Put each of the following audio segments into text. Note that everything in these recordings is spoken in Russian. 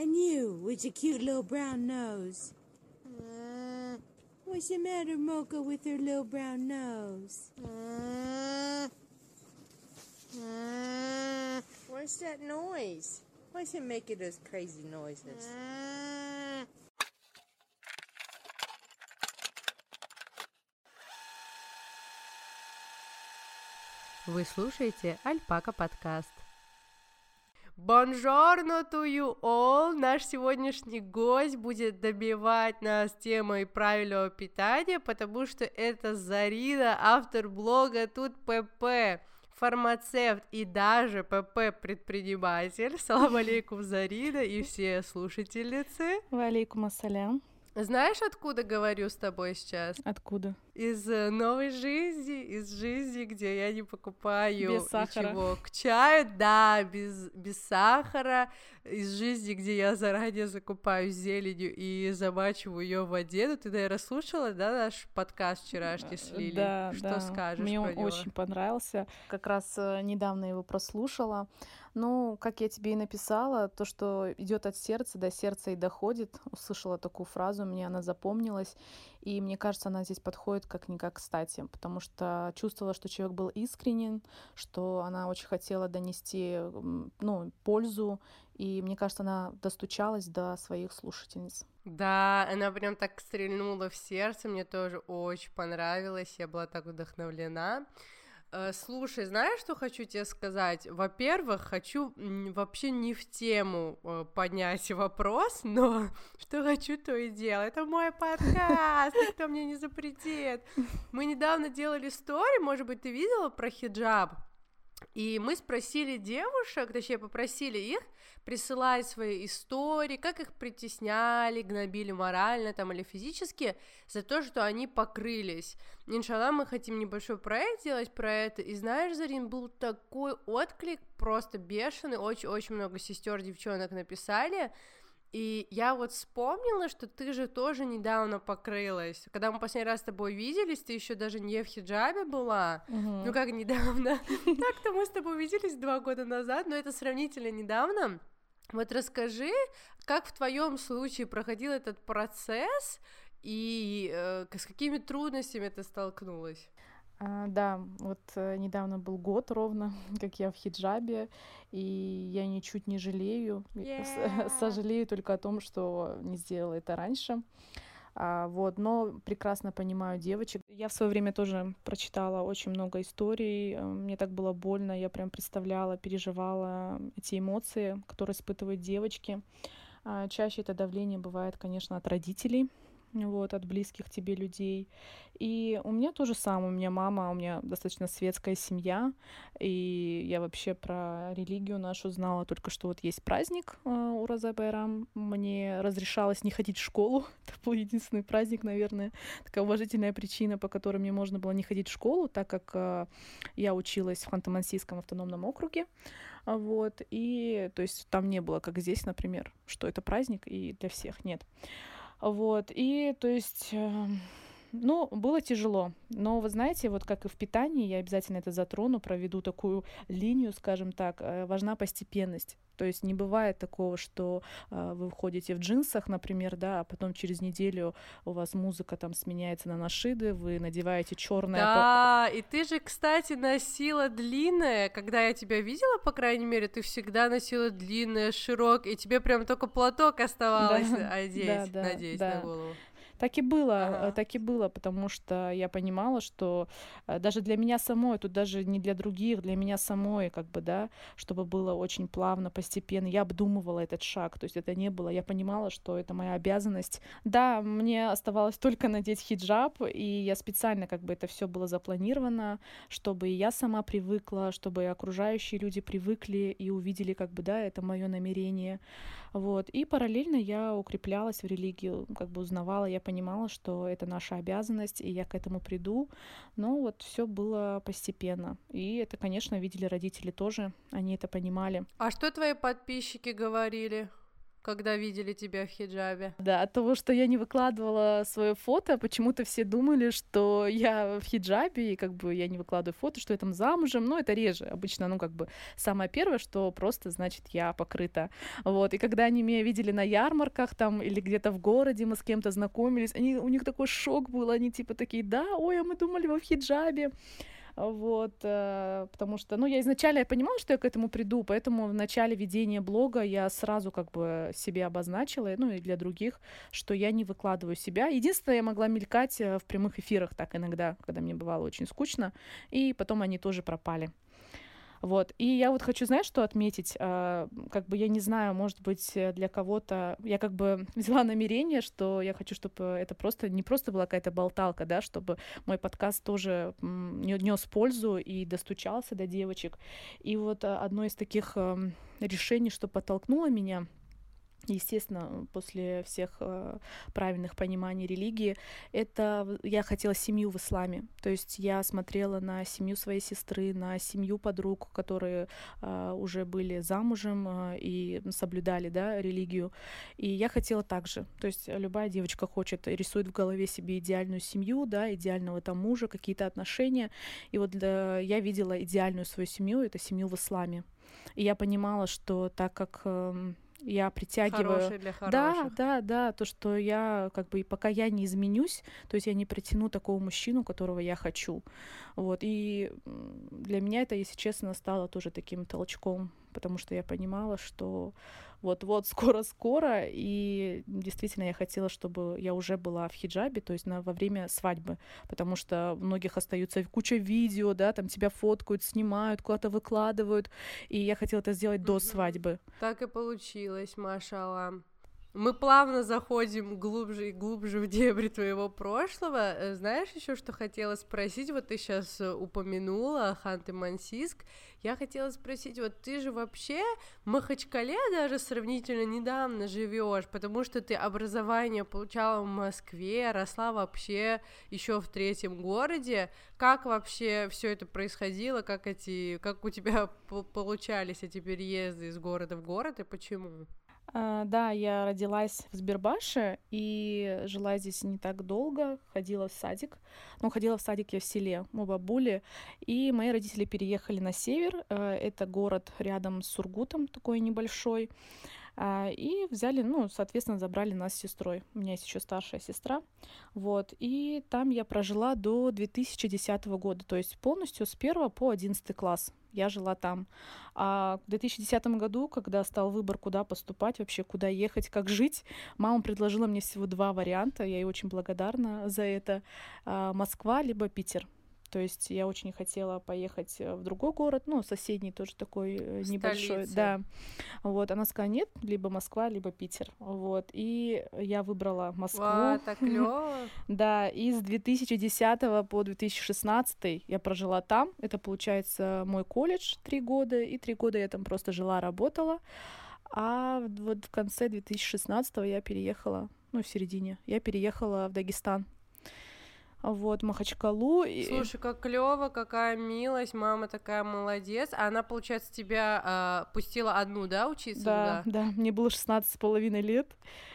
And you, with your cute little brown nose. What's the matter, Mocha, with her little brown nose? What's that noise? Why's he making those crazy noises? Вы слушаете Альпака подкаст. Бонжорно to you all! Наш сегодняшний гость будет добивать нас темой правильного питания, потому что это Зарина, автор блога Тут ПП, фармацевт и даже ПП-предприниматель. Салам алейкум, Зарина и все слушательницы. Валейкум ассалям. Знаешь, откуда говорю с тобой сейчас? Откуда? Из э, новой жизни, из жизни, где я не покупаю Без сахара. ничего к чаю, да, без, без сахара, из жизни, где я заранее закупаю зеленью и замачиваю ее в воде. Ну, ты, наверное, слушала, да, наш подкаст вчерашний с Лили? Да, Что да. скажешь Мне он него? очень понравился. Как раз э, недавно его прослушала. Ну, как я тебе и написала, то, что идет от сердца, до сердца и доходит. Услышала такую фразу, мне она запомнилась. И мне кажется, она здесь подходит как никак кстати, потому что чувствовала, что человек был искренен, что она очень хотела донести ну, пользу, и мне кажется, она достучалась до своих слушательниц. Да, она прям так стрельнула в сердце, мне тоже очень понравилось, я была так вдохновлена. Э, Слушай, знаешь, что хочу тебе сказать? Во-первых, хочу вообще не в тему э, поднять вопрос, но что хочу, то и делаю. Это мой подкаст, никто мне не запретит. Мы недавно делали стори, может быть, ты видела про хиджаб? И мы спросили девушек, точнее, попросили их присылать свои истории, как их притесняли, гнобили морально там или физически за то, что они покрылись. Иншаллах, мы хотим небольшой проект сделать про это. И знаешь, Зарин, был такой отклик, просто бешеный, очень-очень много сестер, девчонок написали. И я вот вспомнила, что ты же тоже недавно покрылась. Когда мы последний раз с тобой виделись, ты еще даже не в хиджабе была. Ну как недавно? Так-то мы с тобой виделись два года назад, но это сравнительно недавно. Вот расскажи, как в твоем случае проходил этот процесс и э, с какими трудностями ты столкнулась? А, да, вот э, недавно был год ровно, как я в хиджабе, и я ничуть не жалею, Yeah. сожалею только о том, что не сделала это раньше. А, вот, но прекрасно понимаю девочек. Я в свое время тоже прочитала очень много историй. э, Мне так было больно, я прям представляла, переживала эти эмоции, которые испытывают девочки. А, Чаще это давление бывает, конечно, от родителей, вот, от близких тебе людей. И у меня то же самое. У меня мама, у меня достаточно светская семья, и я вообще про религию нашу знала только что вот есть праздник э, Ураза Байрам. Мне разрешалось не ходить в школу. Это был единственный праздник, наверное, такая уважительная причина, по которой мне можно было не ходить в школу, так как э, я училась в Ханты-Мансийском автономном округе. А Вот, и то есть там не было, как здесь, например, что это праздник, и для всех нет. Вот, и то есть, э, ну, было тяжело. Но вы знаете, вот как и в питании, я обязательно это затрону, проведу такую линию, скажем так, э, важна постепенность. То есть не бывает такого, что э, вы входите в джинсах, например, да, а потом через неделю у вас музыка там сменяется на нашиды, вы надеваете черное. Да, и ты же, кстати, носила длинное, когда я тебя видела, по крайней мере, ты всегда носила длинное, широкое, и тебе прям только платок оставалось Да, одеть, да, да, надеть да. на голову. Так и было, Ага. э, так и было, потому что я понимала, что э, даже для меня самой, тут даже не для других, для меня самой, как бы, да, чтобы было очень плавно, постепенно, я обдумывала этот шаг, то есть это не было, я понимала, что это моя обязанность. Да, мне оставалось только надеть хиджаб, и я специально, как бы, это все было запланировано, чтобы и я сама привыкла, чтобы и окружающие люди привыкли и увидели, как бы, да, это мое намерение. Вот. И параллельно я укреплялась в религию, как бы узнавала, я понимала, что это наша обязанность, и я к этому приду. Но вот все было постепенно. И это, конечно, видели родители тоже, они это понимали. А что твои подписчики говорили? Когда видели тебя в хиджабе? Да, от того, что я не выкладывала свое фото, почему-то все думали, что я в хиджабе, и как бы я не выкладываю фото, что я там замужем, но это реже. Обычно, ну, как бы самое первое, что просто, значит, я покрыта. Вот, и когда они меня видели на ярмарках там или где-то в городе, мы с кем-то знакомились, они, у них такой шок был, они типа такие, да, ой, а мы думали, вы в хиджабе вот, э, потому что, ну, я изначально я понимала, что я к этому приду, поэтому в начале ведения блога я сразу как бы себе обозначила, ну, и для других, что я не выкладываю себя. Единственное, я могла мелькать э, в прямых эфирах так иногда, когда мне бывало очень скучно, и потом они тоже пропали. Вот. И я вот хочу, знаешь, что отметить? А, как бы я не знаю, может быть, э, для кого-то... Я как бы взяла намерение, что я хочу, чтобы это просто не просто была какая-то болталка, да, чтобы мой подкаст тоже нес пользу и достучался до девочек. И вот а, одно из таких эм, решений, что подтолкнуло меня — естественно, после всех э, правильных пониманий религии, это я хотела семью в исламе. То есть я смотрела на семью своей сестры, на семью подруг, которые э, уже были замужем э, и соблюдали да, религию. И я хотела так же. То есть любая девочка хочет, рисует в голове себе идеальную семью, да, идеального там мужа, какие-то отношения. И вот для, я видела идеальную свою семью, это семью в исламе. И я понимала, что так как э, я притягиваю. для хороших. Да, да, да, то, что я как бы пока я не изменюсь, то есть я не притяну такого мужчину, которого я хочу. Вот, и для меня это, если честно, стало тоже таким толчком, потому что я понимала, что вот-вот, скоро-скоро, и действительно я хотела, чтобы я уже была в хиджабе, то есть на, во время свадьбы, потому что у многих остаются куча видео, да, там тебя фоткают, снимают, куда-то выкладывают, и я хотела это сделать до свадьбы. Так и получилось, машала. Мы плавно заходим глубже и глубже в дебри твоего прошлого. Э, знаешь еще, что хотела спросить? Вот ты сейчас э, упомянула Ханты Мансиск. Я хотела спросить, вот ты же вообще в Махачкале даже сравнительно недавно живешь, потому что ты образование получала в Москве, росла вообще еще в третьем городе. Как вообще все это происходило? Как эти, как у тебя получались эти переезды из города в город и почему? А, да, я родилась в Сбербаше и жила здесь не так долго, ходила в садик. Ну, ходила в садик я в селе у бабули, и мои родители переехали на север. Э, это город рядом с Сургутом, такой небольшой. А, и взяли, ну, соответственно, забрали нас с сестрой. У меня есть еще старшая сестра. Вот. И там я прожила до 2010 года, то есть полностью с 1 по 11 класс я жила там. А в 2010 году, когда стал выбор, куда поступать, вообще куда ехать, как жить, мама предложила мне всего два варианта, я ей очень благодарна за это. А, Москва либо Питер. То есть я очень хотела поехать э, в другой город, ну, соседний тоже такой э, небольшой. Столица. Да. Вот, она сказала, нет, либо Москва, либо Питер. Вот, и я выбрала Москву. Ва, так клёво. Да, и с 2010 по 2016 я прожила там. Это, получается, мой колледж три года, и три года я там просто жила, работала. А вот в конце 2016 я переехала, ну, в середине, я переехала в Дагестан вот, Махачкалу. Слушай, как клево, какая милость, мама такая молодец. А она, получается, тебя э, пустила одну, да, учиться да, туда? Да, мне было 16 с половиной лет.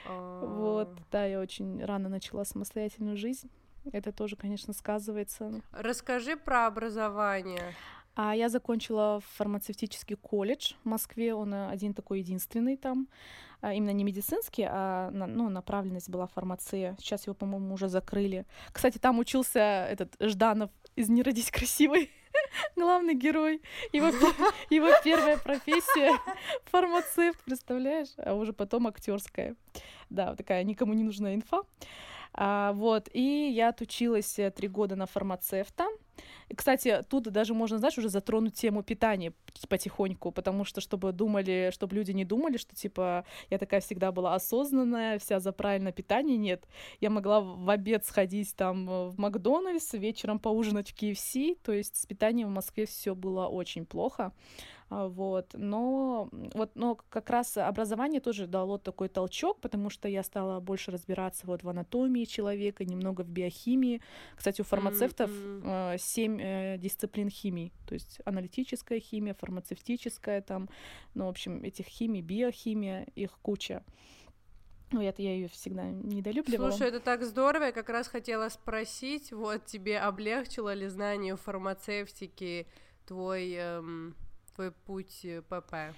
А. Вот, да, я очень рано начала самостоятельную жизнь. Это тоже, конечно, сказывается. Расскажи про образование. А я закончила фармацевтический колледж в Москве, он э, один такой единственный там, а, именно не медицинский, а ну, направленность была фармация. Сейчас его, по-моему, уже закрыли. Кстати, там учился этот Жданов из «Не родись красивой», главный герой. Его, его первая профессия фармацевт, представляешь? А уже потом актерская. Да, вот такая никому не нужная инфа. А, вот, и я отучилась э, три года на фармацевта. И, кстати, тут даже можно, знаешь, уже затронуть тему питания потихоньку, потому что, чтобы думали, чтобы люди не думали, что, типа, я такая всегда была осознанная, вся за правильное питание, нет. Я могла в обед сходить там э, в Макдональдс, вечером поужинать в KFC, то есть с питанием в Москве все было очень плохо. А, вот, но вот, но как раз образование тоже дало такой толчок, потому что я стала больше разбираться вот в анатомии человека, немного в биохимии. Кстати, у фармацевтов mm-hmm. семь э, дисциплин химии, то есть аналитическая химия, фармацевтическая там, ну, в общем, этих химий, биохимия, их куча. Ну, я, я ее всегда недолюбливала. Слушай, это так здорово, я как раз хотела спросить, вот тебе облегчило ли знание фармацевтики твой, эм, твой путь э, ПП?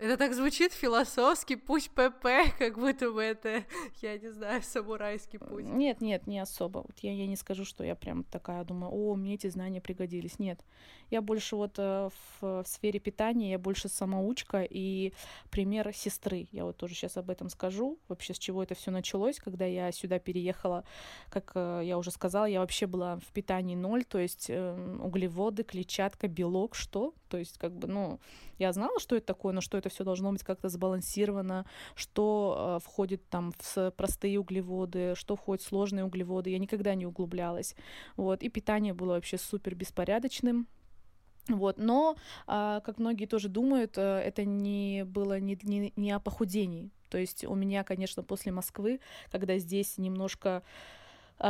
Это так звучит философски, путь ПП, как будто бы это, я не знаю, самурайский путь. Нет, нет, не особо. Вот я, я не скажу, что я прям такая думаю, о, мне эти знания пригодились. Нет. Я больше вот э, в, в сфере питания, я больше самоучка и пример сестры. Я вот тоже сейчас об этом скажу. Вообще, с чего это все началось, когда я сюда переехала. Как э, я уже сказала, я вообще была в питании ноль, то есть э, углеводы, клетчатка, белок, что? То есть, как бы, ну, я знала, что это такое, но что это все должно быть как-то сбалансировано, что э, входит там в простые углеводы, что входит в сложные углеводы. Я никогда не углублялась. Вот. И питание было вообще супер беспорядочным. Вот, но, а, как многие тоже думают, э, это не было не, не, не о похудении. То есть у меня, конечно, после Москвы, когда здесь немножко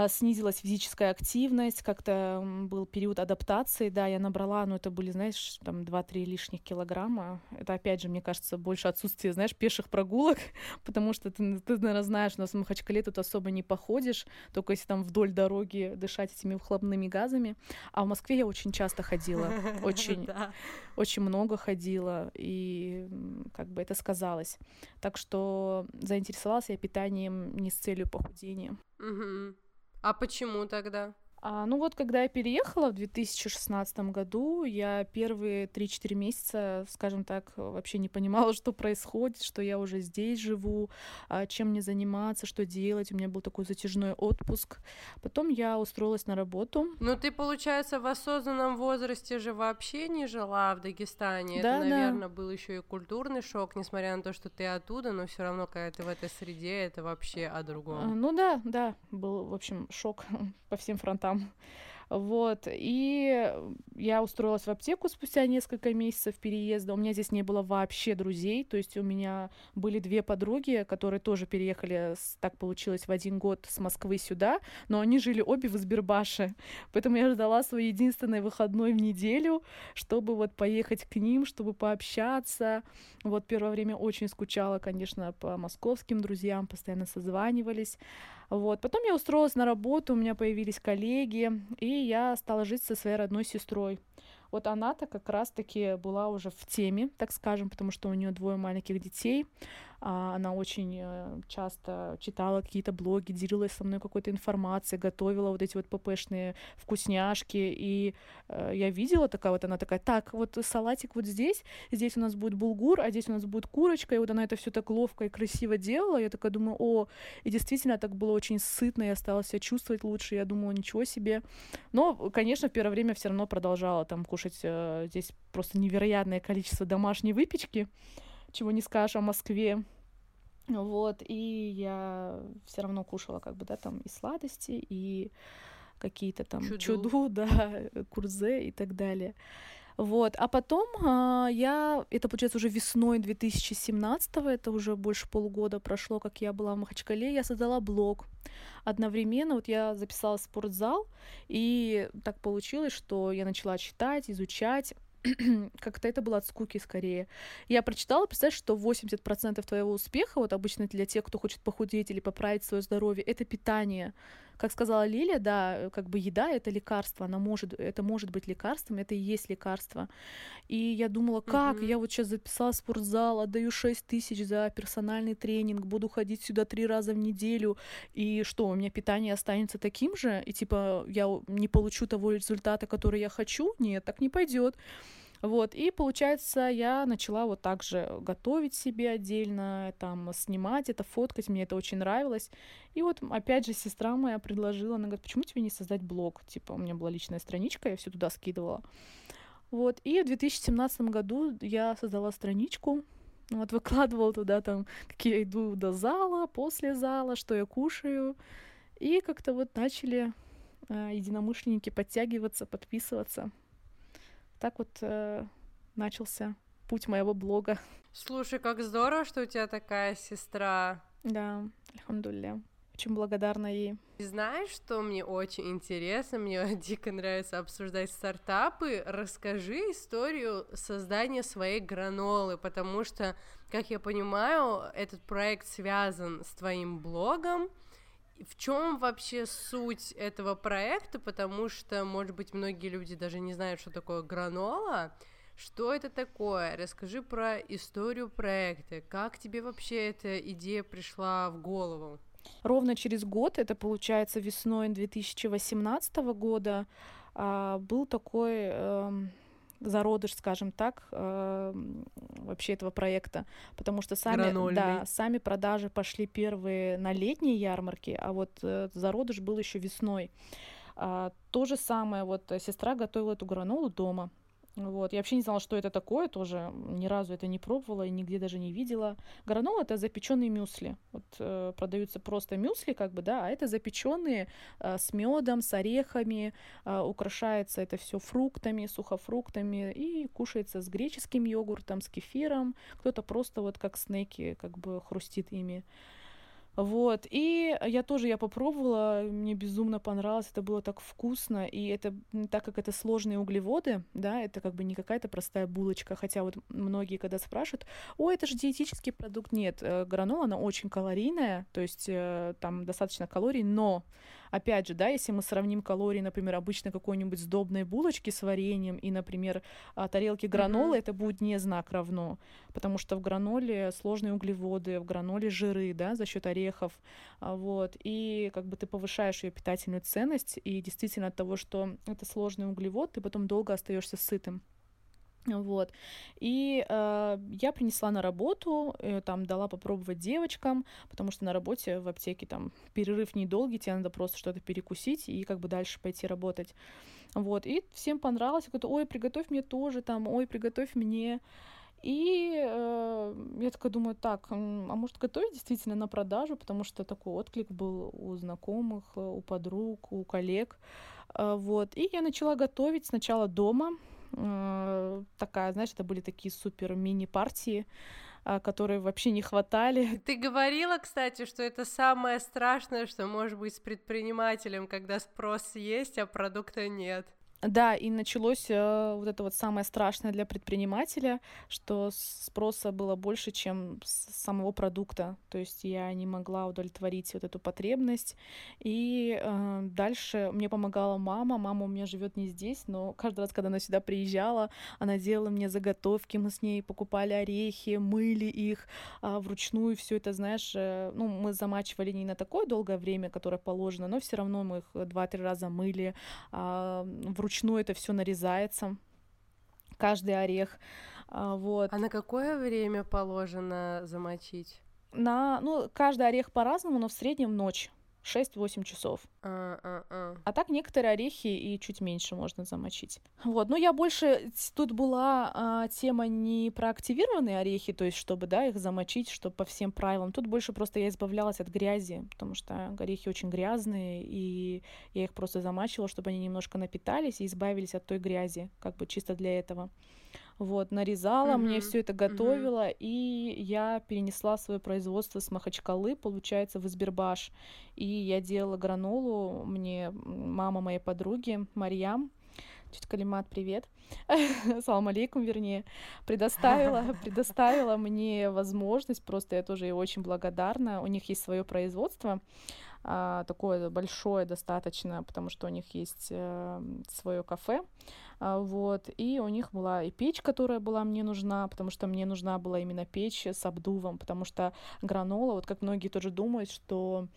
снизилась физическая активность, как-то был период адаптации, да, я набрала, но это были, знаешь, там 2-3 лишних килограмма. Это, опять же, мне кажется, больше отсутствие, знаешь, пеших прогулок, потому что ты, ты наверное, знаешь, у нас в Махачкале тут особо не походишь, только если там вдоль дороги дышать этими выхлопными газами. А в Москве я очень часто ходила, очень, очень много ходила, и как бы это сказалось. Так что заинтересовалась я питанием не с целью похудения. А почему тогда? А, ну вот, когда я переехала в 2016 году, я первые 3-4 месяца, скажем так, вообще не понимала, что происходит, что я уже здесь живу, а, чем мне заниматься, что делать. У меня был такой затяжной отпуск. Потом я устроилась на работу. Ну ты, получается, в осознанном возрасте же вообще не жила в Дагестане. Да, Это, наверное, да. был еще и культурный шок, несмотря на то, что ты оттуда, но все равно, когда ты в этой среде, это вообще о другом. А, ну да, да, был, в общем, шок по всем фронтам там. Вот, и я устроилась в аптеку спустя несколько месяцев переезда. У меня здесь не было вообще друзей, то есть у меня были две подруги, которые тоже переехали, так получилось, в один год с Москвы сюда, но они жили обе в Избербаше, поэтому я ждала свой единственный выходной в неделю, чтобы вот поехать к ним, чтобы пообщаться. Вот первое время очень скучала, конечно, по московским друзьям, постоянно созванивались. Вот. Потом я устроилась на работу, у меня появились коллеги, и я стала жить со своей родной сестрой. Вот она-то как раз-таки была уже в теме, так скажем, потому что у нее двое маленьких детей. А, она очень э, часто читала какие-то блоги, делилась со мной какой-то информацией, готовила вот эти вот ППшные вкусняшки, и э, я видела такая вот, она такая, так, вот салатик вот здесь, здесь у нас будет булгур, а здесь у нас будет курочка, и вот она это все так ловко и красиво делала, я такая думаю, о, и действительно так было очень сытно, я стала себя чувствовать лучше, я думала, ничего себе. Но, конечно, в первое время все равно продолжала там кушать э, здесь просто невероятное количество домашней выпечки, чего не скажешь о Москве. Вот, и я все равно кушала, как бы, да, там и сладости, и какие-то там чуду, чуду да, курзе и так далее. Вот, а потом а, я, это получается уже весной 2017 это уже больше полугода прошло, как я была в Махачкале, я создала блог. Одновременно вот я записалась в спортзал, и так получилось, что я начала читать, изучать, как-то это было от скуки скорее. Я прочитала, представляешь, что 80% твоего успеха, вот обычно для тех, кто хочет похудеть или поправить свое здоровье, это питание. Как сказала Лилия, да, как бы еда — это лекарство, она может, это может быть лекарством, это и есть лекарство. И я думала, как, mm-hmm. я вот сейчас записала спортзал, отдаю 6 тысяч за персональный тренинг, буду ходить сюда три раза в неделю, и что, у меня питание останется таким же, и типа я не получу того результата, который я хочу? Нет, так не пойдет. Вот, и получается, я начала вот так же готовить себе отдельно, там, снимать это, фоткать, мне это очень нравилось. И вот, опять же, сестра моя предложила, она говорит, почему тебе не создать блог? Типа, у меня была личная страничка, я все туда скидывала. Вот, и в 2017 году я создала страничку, вот, выкладывала туда там, как я иду до зала, после зала, что я кушаю. И как-то вот начали э, единомышленники подтягиваться, подписываться так вот э, начался путь моего блога. Слушай, как здорово, что у тебя такая сестра. Да, альхамдулля. Очень благодарна ей. И знаешь, что мне очень интересно? Мне дико нравится обсуждать стартапы. Расскажи историю создания своей гранолы, потому что, как я понимаю, этот проект связан с твоим блогом. В чем вообще суть этого проекта? Потому что, может быть, многие люди даже не знают, что такое гранола. Что это такое? Расскажи про историю проекта. Как тебе вообще эта идея пришла в голову? Ровно через год, это получается весной 2018 года, а, был такой эм, зародыш, скажем так, эм, вообще этого проекта, потому что сами, да, сами продажи пошли первые на летние ярмарки, а вот э, зародыш был еще весной. А, то же самое, вот сестра готовила эту гранолу дома, вот. Я вообще не знала, что это такое тоже. Ни разу это не пробовала и нигде даже не видела. Гранол это запеченные мюсли. Вот э, продаются просто мюсли, как бы, да, а это запеченные э, с медом, с орехами. Э, украшается это все фруктами, сухофруктами и кушается с греческим йогуртом, с кефиром. Кто-то просто вот как снеки, как бы хрустит ими. Вот, и я тоже, я попробовала, мне безумно понравилось, это было так вкусно, и это, так как это сложные углеводы, да, это как бы не какая-то простая булочка, хотя вот многие, когда спрашивают, о, это же диетический продукт, нет, э, гранола, она очень калорийная, то есть э, там достаточно калорий, но Опять же, да, если мы сравним калории, например, обычно какой-нибудь сдобной булочки с вареньем и, например, а, тарелки гранолы, mm-hmm. это будет не знак равно, потому что в граноле сложные углеводы, в граноле жиры, да, за счет орехов, а, вот, и как бы ты повышаешь ее питательную ценность, и действительно от того, что это сложный углевод, ты потом долго остаешься сытым. Вот. И э, я принесла на работу, э, там дала попробовать девочкам, потому что на работе в аптеке там перерыв недолгий, тебе надо просто что-то перекусить и как бы дальше пойти работать. Вот. И всем понравилось. Говорю, ой, приготовь мне тоже там, ой, приготовь мне. И э, я такая думаю, так, а может готовить действительно на продажу, потому что такой отклик был у знакомых, у подруг, у коллег. Э, вот. И я начала готовить сначала дома, Э, такая, знаешь, это были такие супер мини-партии, а, которые вообще не хватали. Ты говорила, кстати, что это самое страшное, что может быть с предпринимателем, когда спрос есть, а продукта нет. Да, и началось э, вот это вот самое страшное для предпринимателя, что спроса было больше, чем самого продукта. То есть я не могла удовлетворить вот эту потребность. И э, дальше мне помогала мама. Мама у меня живет не здесь, но каждый раз, когда она сюда приезжала, она делала мне заготовки, мы с ней покупали орехи, мыли их э, вручную. Все это, знаешь, э, ну, мы замачивали не на такое долгое время, которое положено, но все равно мы их два-три раза мыли э, вручную это все нарезается, каждый орех. А, вот. А на какое время положено замочить? На, ну, каждый орех по-разному, но в среднем ночь. 6-8 часов. А, а, так некоторые орехи и чуть меньше можно замочить. Вот, но я больше... Тут была а, тема не про активированные орехи, то есть чтобы, да, их замочить, чтобы по всем правилам. Тут больше просто я избавлялась от грязи, потому что орехи очень грязные, и я их просто замачивала, чтобы они немножко напитались и избавились от той грязи, как бы чисто для этого. Вот, нарезала, mm-hmm. мне все это готовила, mm-hmm. и я перенесла свое производство с Махачкалы, получается, в Избербаш. И я делала гранолу, мне мама моей подруги, Марьям, Чуть Калимат, привет. Салам алейкум, вернее, предоставила, предоставила мне возможность, просто я тоже ей очень благодарна. У них есть свое производство, такое большое достаточно, потому что у них есть э, свое кафе. А, вот, и у них была и печь, которая была мне нужна, потому что мне нужна была именно печь с обдувом, потому что гранола, вот как многие тоже думают, что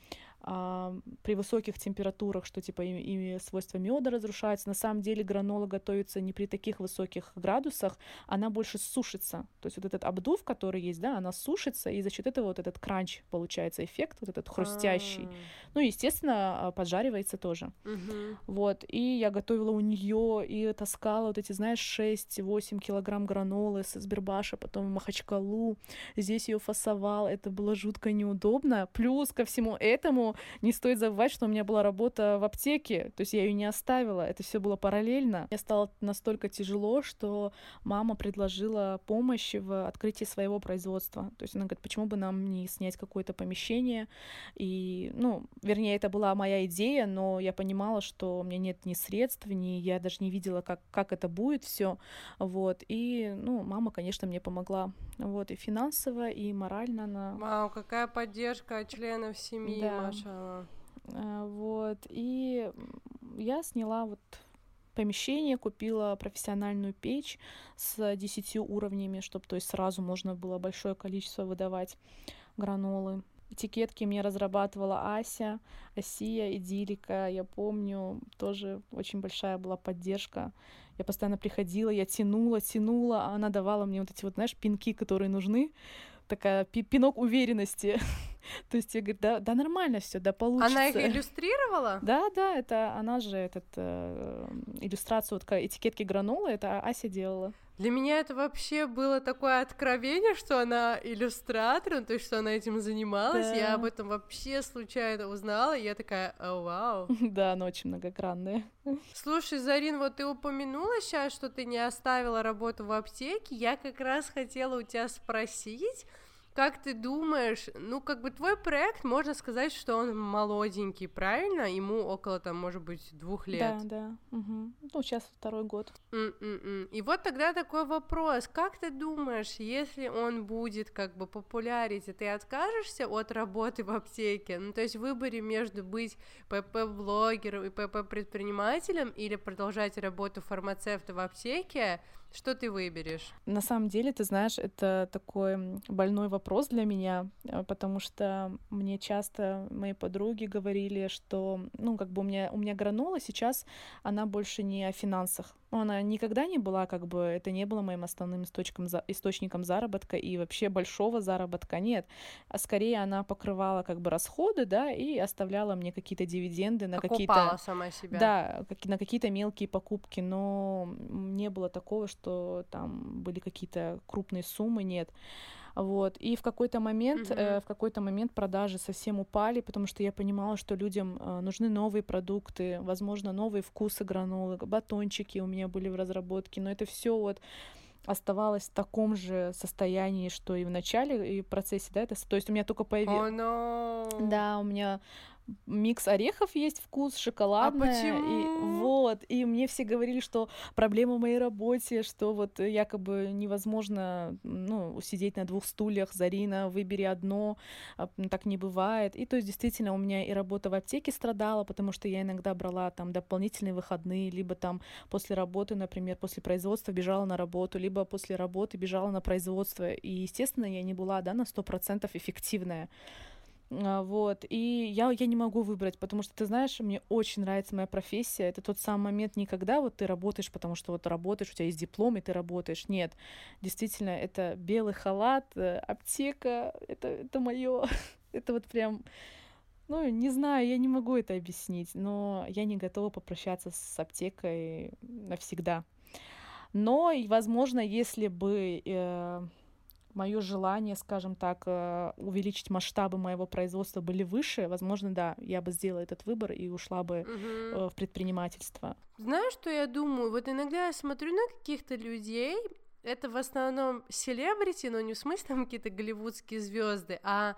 а, при высоких температурах, что типа и, и свойства меда разрушаются. На самом деле гранола готовится не при таких высоких градусах, она больше сушится. То есть вот этот обдув, который есть, да, она сушится, и за счет этого вот этот кранч получается эффект, вот этот хрустящий. А-а-а. Ну, естественно, а, поджаривается тоже. Угу. Вот, и я готовила у нее и таскала вот эти, знаешь, 6-8 килограмм гранолы с Сбербаша, потом в Махачкалу, здесь ее фасовал, это было жутко неудобно. Плюс ко всему этому не стоит забывать, что у меня была работа в аптеке, то есть я ее не оставила, это все было параллельно. Мне стало настолько тяжело, что мама предложила помощь в открытии своего производства. То есть она говорит, почему бы нам не снять какое-то помещение? И, ну, вернее, это была моя идея, но я понимала, что у меня нет ни средств, ни я даже не видела, как, как это будет все. Вот. И, ну, мама, конечно, мне помогла. Вот. И финансово, и морально она... Вау, какая поддержка членов семьи, да. Маша. А, вот. И я сняла вот помещение, купила профессиональную печь с 10 уровнями, чтобы то есть сразу можно было большое количество выдавать гранолы. Этикетки мне разрабатывала Ася, Асия, Идилика. Я помню, тоже очень большая была поддержка. Я постоянно приходила, я тянула, тянула, а она давала мне вот эти вот, знаешь, пинки, которые нужны. Такая пинок уверенности. То есть я говорю, да, да нормально все, да получится. Она их иллюстрировала? Да, да, это она же этот э, иллюстрацию вот этикетки гранолы, это Ася делала. Для меня это вообще было такое откровение, что она иллюстратор, ну, то есть что она этим занималась. Да. Я об этом вообще случайно узнала, и я такая, о, вау. Да, она очень многогранная. Слушай, Зарин, вот ты упомянула сейчас, что ты не оставила работу в аптеке. Я как раз хотела у тебя спросить, как ты думаешь, ну, как бы твой проект, можно сказать, что он молоденький, правильно? Ему около, там, может быть, двух лет. Да, да. Угу. Ну, сейчас второй год. Mm-mm-mm. И вот тогда такой вопрос. Как ты думаешь, если он будет, как бы, популярить, ты откажешься от работы в аптеке? Ну, то есть в выборе между быть ПП-блогером и ПП-предпринимателем или продолжать работу фармацевта в аптеке, что ты выберешь? На самом деле, ты знаешь, это такой больной вопрос для меня, э, потому что мне часто мои подруги говорили, что, ну, как бы у меня, у меня гранола сейчас, она больше не о финансах, она никогда не была, как бы, это не было моим основным источником, источником заработка и вообще большого заработка нет. А скорее она покрывала как бы расходы, да, и оставляла мне какие-то дивиденды на какие-то... сама себя. Да, как, на какие-то мелкие покупки, но не было такого, что там были какие-то крупные суммы, нет. Вот. И в какой-то момент, mm-hmm. э, в какой-то момент продажи совсем упали, потому что я понимала, что людям э, нужны новые продукты, возможно, новые вкусы гранолы, батончики у меня были в разработке, но это все вот оставалось в таком же состоянии, что и в начале, и в процессе, да, это, то есть у меня только появилось... Oh, no. Да, у меня микс орехов есть вкус. А почему? И, вот, и мне все говорили, что проблема в моей работе, что вот якобы невозможно, ну, сидеть на двух стульях, Зарина, выбери одно, а, так не бывает. И то есть действительно у меня и работа в аптеке страдала, потому что я иногда брала там дополнительные выходные, либо там после работы, например, после производства бежала на работу, либо после работы бежала на производство. И, естественно, я не была, да, на сто процентов эффективная. А, вот, и я, я не могу выбрать, потому что, ты знаешь, мне очень нравится моя профессия, это тот самый момент не когда вот ты работаешь, потому что вот работаешь, у тебя есть диплом, и ты работаешь, нет, действительно, это белый халат, э, аптека, это, это мое, это вот прям, ну, не знаю, я не могу это объяснить, но я не готова попрощаться с аптекой навсегда. Но, возможно, если бы э, мое желание, скажем так, э, увеличить масштабы моего производства были выше, возможно, да, я бы сделала этот выбор и ушла бы угу. в предпринимательство. Знаешь, что я думаю? Вот иногда я смотрю на каких-то людей, это в основном селебрити, но не в смысле там какие-то голливудские звезды, а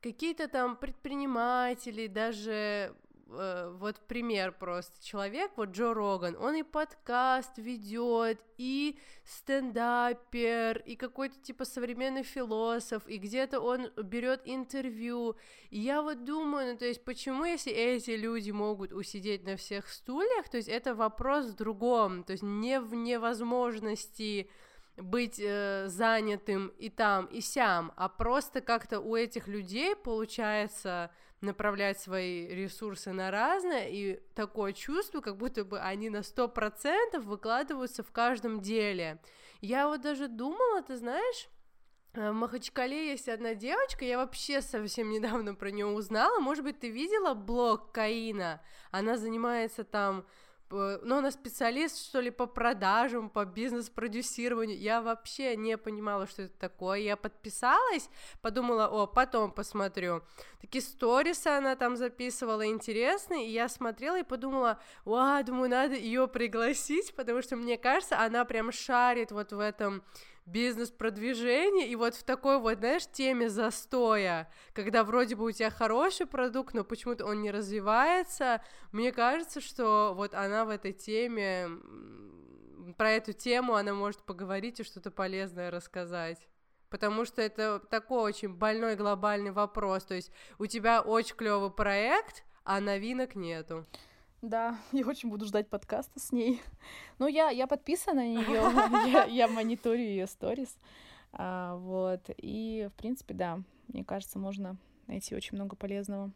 какие-то там предприниматели, даже Э, вот пример просто. Человек, вот Джо Роган, он и подкаст ведет, и стендапер, и какой-то типа современный философ, и где-то он берет интервью. И я вот думаю, ну то есть почему, если эти люди могут усидеть на всех стульях, то есть это вопрос в другом, то есть не в невозможности быть э, занятым и там, и сям, а просто как-то у этих людей получается направлять свои ресурсы на разное, и такое чувство, как будто бы они на сто процентов выкладываются в каждом деле. Я вот даже думала, ты знаешь, э, в Махачкале есть одна девочка, я вообще совсем недавно про нее узнала, может быть, ты видела блог Каина, она занимается там ну, она специалист, что ли, по продажам, по бизнес-продюсированию. Я вообще не понимала, что это такое. Я подписалась, подумала, о, потом посмотрю. Такие сторисы она там записывала интересные, и я смотрела и подумала, ва, думаю, надо ее пригласить, потому что, мне кажется, она прям шарит вот в этом бизнес-продвижение, и вот в такой вот, знаешь, теме застоя, когда вроде бы у тебя хороший продукт, но почему-то он не развивается, мне кажется, что вот она в этой теме, про эту тему она может поговорить и что-то полезное рассказать. Потому что это такой очень больной глобальный вопрос. То есть у тебя очень клевый проект, а новинок нету. Да, я очень буду ждать подкаста с ней. Ну, я, я подписана на нее, я, я мониторю ее сторис. А, вот. И, в принципе, да, мне кажется, можно найти очень много полезного.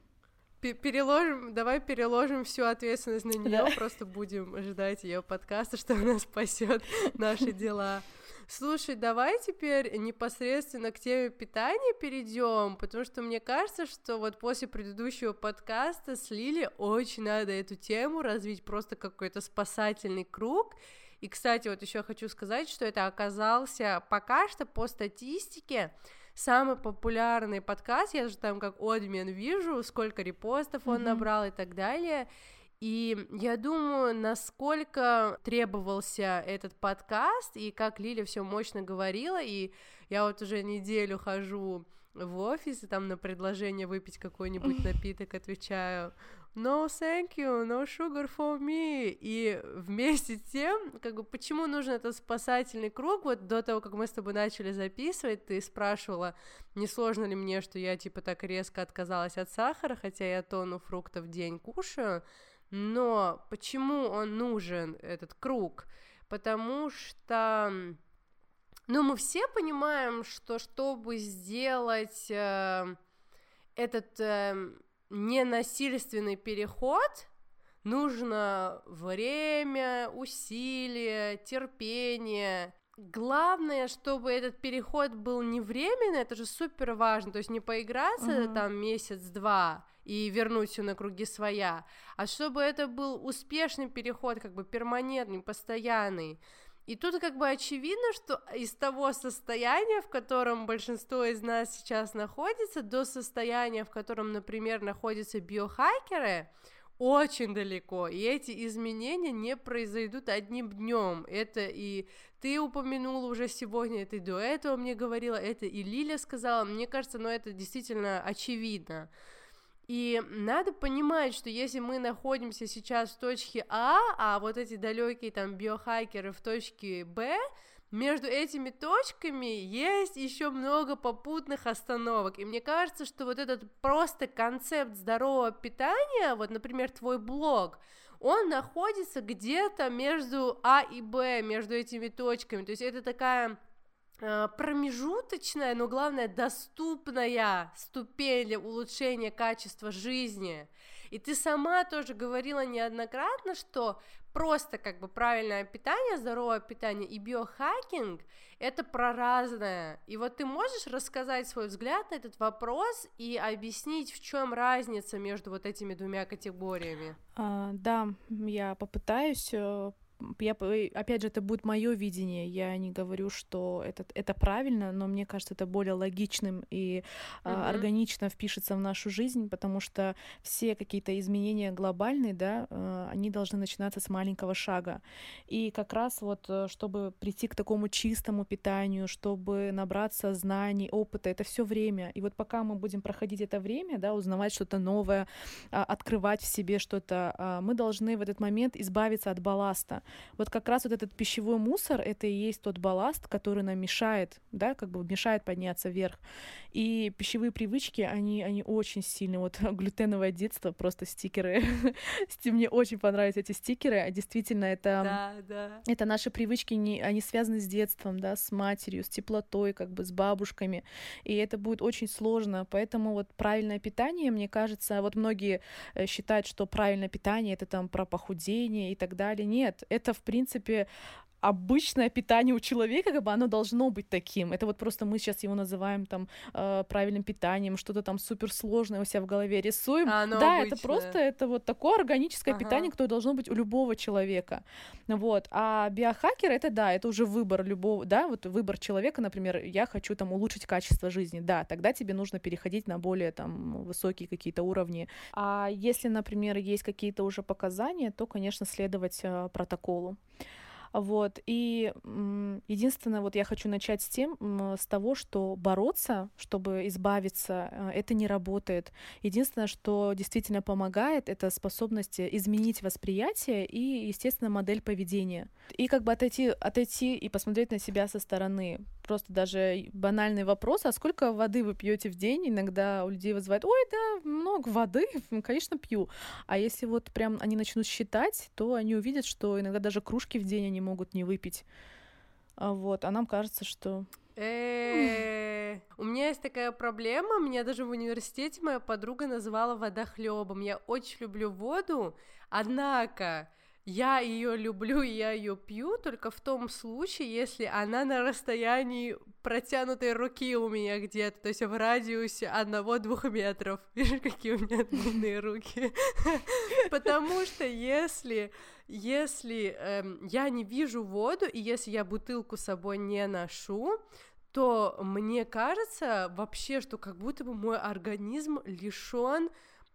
Переложим, давай переложим всю ответственность на нее, да. просто будем ждать ее подкаста, что она спасет наши дела. Слушай, давай теперь непосредственно к теме питания перейдем, потому что мне кажется, что вот после предыдущего подкаста с Лили очень надо эту тему развить просто какой-то спасательный круг. И, кстати, вот еще хочу сказать, что это оказался пока что по статистике самый популярный подкаст, я же там как обмен вижу, сколько репостов он mm-hmm. набрал и так далее. И я думаю, насколько требовался этот подкаст, и как Лиля все мощно говорила, и я вот уже неделю хожу в офис, и там на предложение выпить какой-нибудь напиток отвечаю no thank you, no sugar for me. И вместе с тем, как бы, почему нужен этот спасательный круг? Вот до того, как мы с тобой начали записывать, ты спрашивала, не сложно ли мне, что я, типа, так резко отказалась от сахара, хотя я тонну фруктов в день кушаю. Но почему он нужен, этот круг? Потому что, ну, мы все понимаем, что чтобы сделать э, этот э, ненасильственный переход, нужно время, усилия, терпение. Главное, чтобы этот переход был не временный, это же супер важно, то есть не поиграться uh-huh. там месяц-два, и вернуть все на круги своя, а чтобы это был успешный переход, как бы перманентный, постоянный. И тут как бы очевидно, что из того состояния, в котором большинство из нас сейчас находится, до состояния, в котором, например, находятся биохакеры, очень далеко, и эти изменения не произойдут одним днем. Это и ты упомянула уже сегодня, это и до этого мне говорила, это и Лиля сказала. Мне кажется, ну это действительно очевидно. И надо понимать, что если мы находимся сейчас в точке А, а вот эти далекие там биохакеры в точке Б, между этими точками есть еще много попутных остановок. И мне кажется, что вот этот просто концепт здорового питания, вот, например, твой блог, он находится где-то между А и Б, между этими точками. То есть это такая промежуточная, но главное доступная ступень улучшения качества жизни. И ты сама тоже говорила неоднократно, что просто как бы правильное питание, здоровое питание и биохакинг это про разное. И вот ты можешь рассказать свой взгляд на этот вопрос и объяснить, в чем разница между вот этими двумя категориями? А, да, я попытаюсь э, я, опять же, это будет мое видение. Я не говорю, что это, это правильно, но мне кажется, это более логичным и uh-huh. а, органично впишется в нашу жизнь, потому что все какие-то изменения глобальные, да, а, они должны начинаться с маленького шага. И как раз вот, э, чтобы прийти к такому чистому питанию, чтобы набраться знаний, опыта, это все время. И вот пока мы будем проходить это время, да, узнавать что-то новое, а, открывать в себе что-то, а, мы должны в этот момент избавиться от балласта. Вот как раз вот этот пищевой мусор, это и есть тот балласт, который нам мешает, да, как бы мешает подняться вверх. И пищевые привычки, они, они очень сильны. Вот глютеновое детство, просто стикеры. Мне очень понравились эти стикеры. Действительно, это, да, да. это наши привычки, не, они связаны с детством, да, с матерью, с теплотой, как бы с бабушками. И это будет очень сложно. Поэтому вот правильное питание, мне кажется, вот многие э, считают, что правильное питание это там про похудение и так далее. Нет, это, в принципе, обычное питание у человека, как бы оно должно быть таким. Это вот просто мы сейчас его называем там э, правильным питанием, что-то там суперсложное у себя в голове рисуем. А оно да, обычное. это просто это вот такое органическое Ага. питание, которое должно быть у любого человека. Вот. А биохакер это да, это уже выбор любого, да, вот выбор человека, например, я хочу там улучшить качество жизни, да, тогда тебе нужно переходить на более там высокие какие-то уровни. А если, например, есть какие-то уже показания, то, конечно, следовать э, протоколу. Вот, и единственное, вот я хочу начать с тем, с того, что бороться, чтобы избавиться, э, это не работает. Единственное, что действительно помогает, это способность изменить восприятие и, естественно, модель поведения. И как бы отойти, отойти и посмотреть на себя со стороны. Просто даже банальный вопрос, а сколько воды вы пьете в день? Иногда у людей вызывает, ой, да, много воды, конечно, пью. А если вот прям они начнут считать, то они увидят, что иногда даже кружки в день они могут не выпить. А Вот, а нам кажется, что Э, У меня есть такая проблема, меня даже в университете моя подруга называла водохлебом. Я очень люблю воду, однако я ее люблю и я ее пью только в том случае, если она на расстоянии протянутой руки у меня где-то, то есть в радиусе одного-двух метров. Видишь, какие у меня длинные руки? Потому что если если эм, я не вижу воду, и если я бутылку с собой не ношу, то мне кажется вообще, что как будто бы мой организм лишен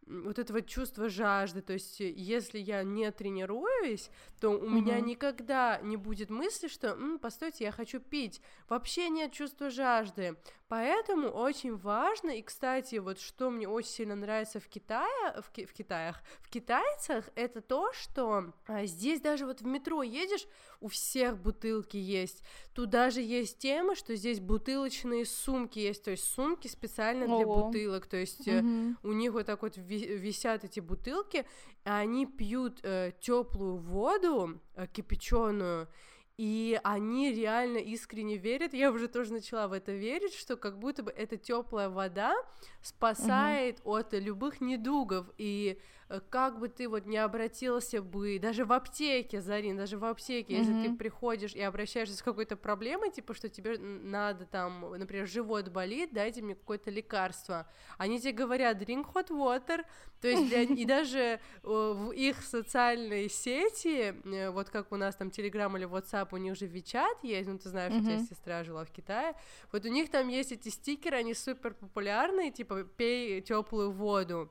вот этого чувства жажды, то есть если я не тренируюсь, то у меня Мгм. никогда не будет мысли, что, «М, постойте, я хочу пить, вообще нет чувства жажды, поэтому очень важно, и, кстати, вот что мне очень сильно нравится в Китае, в, Ки- в Китаях, в китайцах, это то, что а, здесь даже вот в метро едешь, у всех бутылки есть, тут даже есть тема, что здесь бутылочные сумки есть, то есть сумки специально для Ого. бутылок, то есть э, Мгм. у них вот так вот ви- висят эти бутылки, и они пьют теплую воду, кипяченую, и они реально искренне верят, я уже тоже начала в это верить, что как будто бы эта теплая вода спасает от любых недугов, и как бы ты вот не обратился бы, даже в аптеке, Зарин, даже в аптеке, если ты приходишь и обращаешься с какой-то проблемой, типа, что тебе надо там, например, живот болит, дайте мне какое-то лекарство, они тебе говорят, drink hot water, то есть для- и даже э, в их социальной сети, э, вот как у нас там Telegram или WhatsApp, у них же Вичат есть, ну ты знаешь, что у тебя сестра жила в Китае, вот у них там есть эти стикеры, они супер популярные, типа пей теплую воду.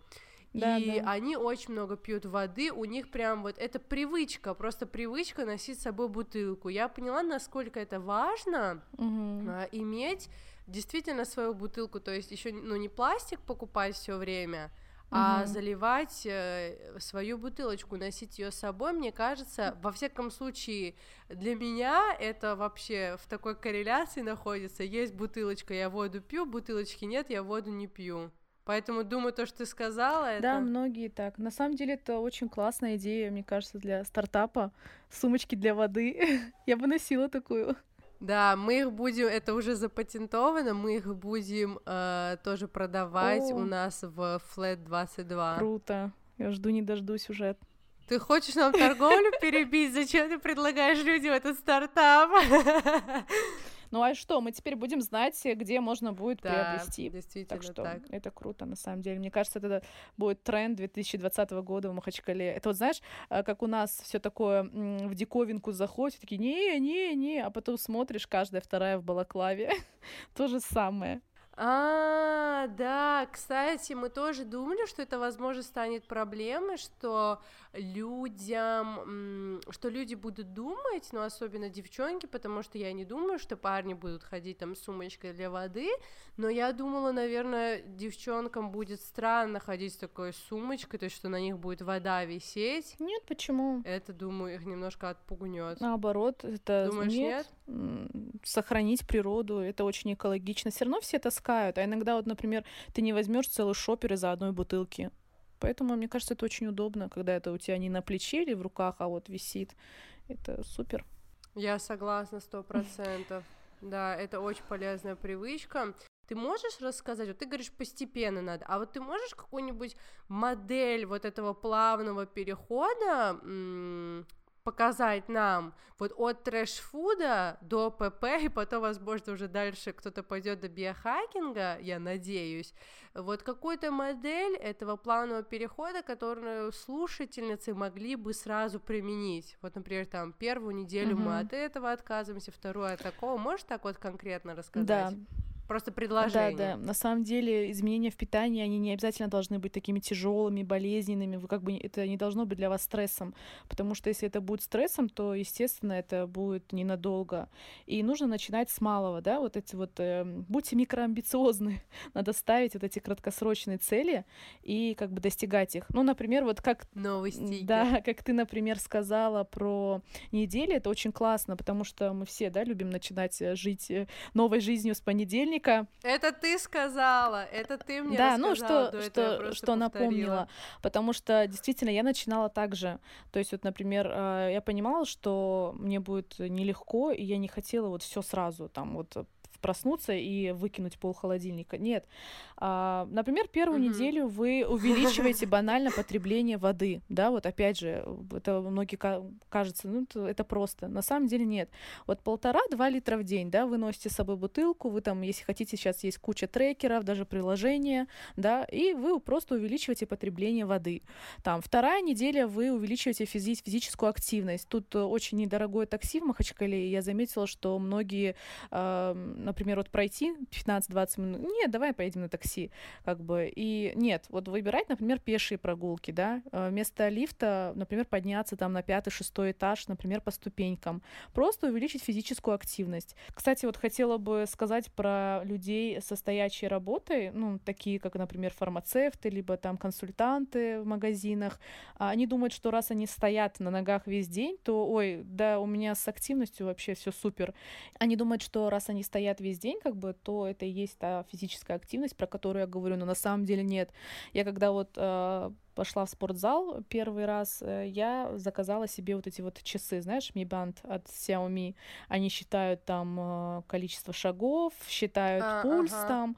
Да, и да. они очень много пьют воды, у них прям вот это привычка, просто привычка носить с собой бутылку. Я поняла, насколько это важно Мгм. а, иметь действительно свою бутылку, то есть еще ну не пластик покупать все время, а Мгм. заливать э, свою бутылочку, носить ее с собой, мне кажется, во всяком случае для меня это вообще в такой корреляции находится. Есть бутылочка, я воду пью, бутылочки нет, я воду не пью. Поэтому думаю, то, что ты сказала, это... Да, многие так. На самом деле это очень классная идея, мне кажется, для стартапа. Сумочки для воды. Я бы носила такую. Да, мы их будем, это уже запатентовано, мы их будем э, тоже продавать О. у нас в Flat 22. Круто. Я жду не дождусь уже. Ты хочешь нам торговлю перебить? Зачем ты предлагаешь людям этот стартап? Ну а что, мы теперь будем знать, где можно будет Да, приобрести. действительно Так что так. это круто, на самом деле. Мне кажется, это будет тренд 2020 года в Махачкале. Это вот знаешь, э, как у нас все такое в диковинку заходит, такие не, не, не, а потом смотришь, каждая вторая в балаклаве. То же самое. А, да, кстати, мы тоже думали, что это, возможно, станет проблемой, что людям, что люди будут думать, ну, особенно девчонки, потому что я не думаю, что парни будут ходить там с сумочкой для воды, но я думала, наверное, девчонкам будет странно ходить с такой сумочкой, то есть, что на них будет вода висеть. Нет, почему? Это, думаю, их немножко отпугнет. Наоборот, это Думаешь, нет? м, сохранить природу, это очень экологично. Все равно все таскают, а иногда вот, например, ты не возьмешь целый шопер из-за одной бутылки. Поэтому, мне кажется, это очень удобно, когда это у тебя не на плече или в руках, а вот висит. Это супер. Я согласна, сто процентов. Да, это очень полезная привычка. Ты можешь рассказать, вот ты говоришь, постепенно надо, а вот ты можешь какую-нибудь модель вот этого плавного перехода показать нам вот от трэш-фуда до ПП, и потом, возможно, уже дальше кто-то пойдет до биохакинга, я надеюсь, вот какую-то модель этого планового перехода, которую слушательницы могли бы сразу применить. Вот, например, там первую неделю mm-hmm. мы от этого отказываемся, вторую от такого. Можешь так вот конкретно рассказать? Да. Просто предложение. Да, да. На самом деле изменения в питании, они не обязательно должны быть такими тяжелыми, болезненными. Вы как бы это не должно быть для вас стрессом, потому что если это будет стрессом, то, естественно, это будет ненадолго. И нужно начинать с малого, да, вот эти вот, э, будьте микроамбициозны, надо ставить вот эти краткосрочные цели и как бы достигать их. Ну, например, вот как... Новости. Да, как ты, например, сказала про неделю, это очень классно, потому что мы все, да, любим начинать э, жить э, новой жизнью с понедельника, понедельника. Это ты сказала, это ты мне Да, ну что, что, что напомнила, потому что действительно я начинала так же. То есть вот, например, э, я понимала, что мне будет нелегко, и я не хотела вот все сразу, там вот проснуться и выкинуть пол холодильника. Нет. А, например, первую mm-hmm. неделю вы увеличиваете банально потребление воды. Да, вот опять же, это многие кажется, ну, это просто. На самом деле нет. Вот полтора-два литра в день, да, вы носите с собой бутылку, вы там, если хотите, сейчас есть куча трекеров, даже приложения, да, и вы просто увеличиваете потребление воды. Там вторая неделя вы увеличиваете физи- физическую активность. Тут э, очень недорогое такси в Махачкале, и я заметила, что многие э, например, вот пройти 15-20 минут, нет, давай поедем на такси, как бы, и нет, вот выбирать, например, пешие прогулки, да, э, вместо лифта, например, подняться там на пятый-шестой этаж, например, по ступенькам, просто увеличить физическую активность. Кстати, вот хотела бы сказать про людей со стоячей работой, ну, такие, как, например, фармацевты, либо там консультанты в магазинах, они думают, что раз они стоят на ногах весь день, то, ой, да, у меня с активностью вообще все супер. Они думают, что раз они стоят сидят весь день, как бы, то это и есть та физическая активность, про которую я говорю, но на самом деле нет. Я когда вот э, пошла в спортзал первый раз, э, я заказала себе вот эти вот часы, знаешь, Mi Band от Xiaomi. Они считают там э, количество шагов, считают а, пульс ага. там.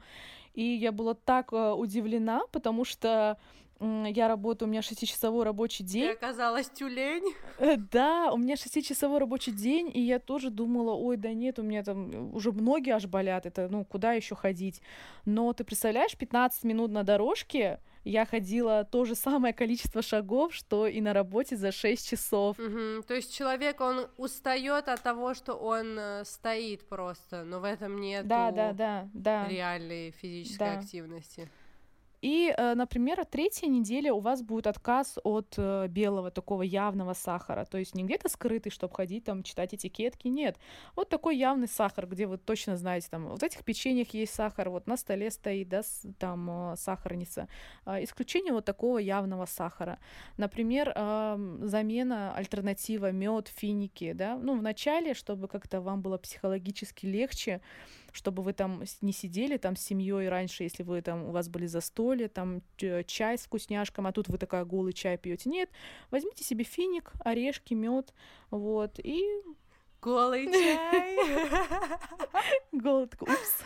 И я была так э, удивлена, потому что я работаю, у меня шестичасовой рабочий день. Ты оказалась тюлень? Э, да, у меня шестичасовой рабочий день, и я тоже думала, ой, да нет, у меня там уже ноги аж болят, это, ну, куда еще ходить? Но ты представляешь, 15 минут на дорожке, я ходила то же самое количество шагов, что и на работе за 6 часов. Угу. То есть человек, он устает от того, что он э, стоит просто, но в этом нет да, да, да, да. реальной физической да. активности. И, э, например, третья неделя у вас будет отказ от э, белого такого явного сахара. То есть не где-то скрытый, чтобы ходить там, читать этикетки, нет. Вот такой явный сахар, где вы точно знаете, там, вот в этих печеньях есть сахар, вот на столе стоит, да, там, э, сахарница. А, исключение вот такого явного сахара. Например, замена, альтернатива, мед, финики, да. Ну, вначале, чтобы как-то вам было психологически легче, чтобы вы там не сидели там с семьей раньше, если вы там у вас были застолья, там чай с вкусняшком, а тут вы такая голый чай пьете. Нет, возьмите себе финик, орешки, мед, вот, и Голый чай. Голый, упс.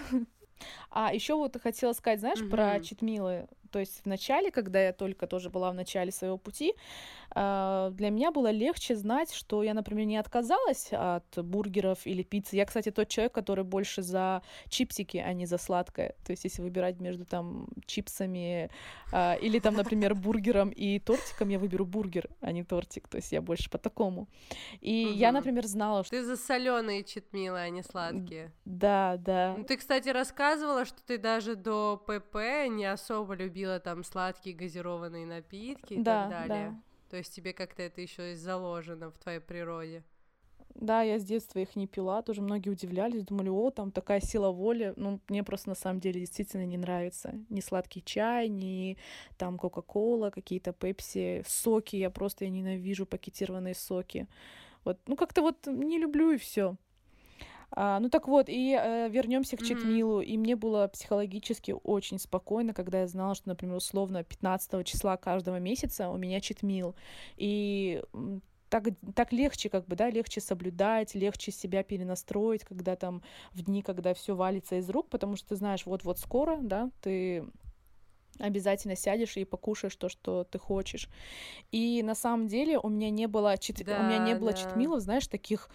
А еще вот хотела сказать, знаешь, про читмилы. То есть в начале, когда я только тоже была в начале своего пути, а, для меня было легче знать, что я, например, не отказалась от бургеров или пиццы. Я, кстати, тот человек, который больше за чипсики, а не за сладкое. То есть если выбирать между там чипсами а, или там, например, бургером и тортиком, я выберу бургер, а не тортик. То есть я больше по такому. И угу. я, например, знала, что... Ты за соленые читмилы, а не сладкие. Да, да. Ты, кстати, рассказывала, что ты даже до ПП не особо любила любила там сладкие газированные напитки и да, так далее. Да. То есть тебе как-то это еще и заложено в твоей природе. Да, я с детства их не пила, тоже многие удивлялись, думали, о, там такая сила воли. Ну, мне просто на самом деле действительно не нравится. Ни сладкий чай, ни там Кока-Кола, какие-то Пепси, соки. Я просто я ненавижу пакетированные соки. Вот, ну как-то вот не люблю и все. А, ну так вот, и э, вернемся к mm-hmm. И мне было психологически очень спокойно, когда я знала, что, например, условно 15 числа каждого месяца у меня Читмил. И так, так легче, как бы, да, легче соблюдать, легче себя перенастроить, когда там в дни, когда все валится из рук, потому что ты знаешь, вот-вот скоро, да, ты обязательно сядешь и покушаешь то, что ты хочешь. И на самом деле у меня не было, чит... Да, у меня не было да. читмилов, знаешь, таких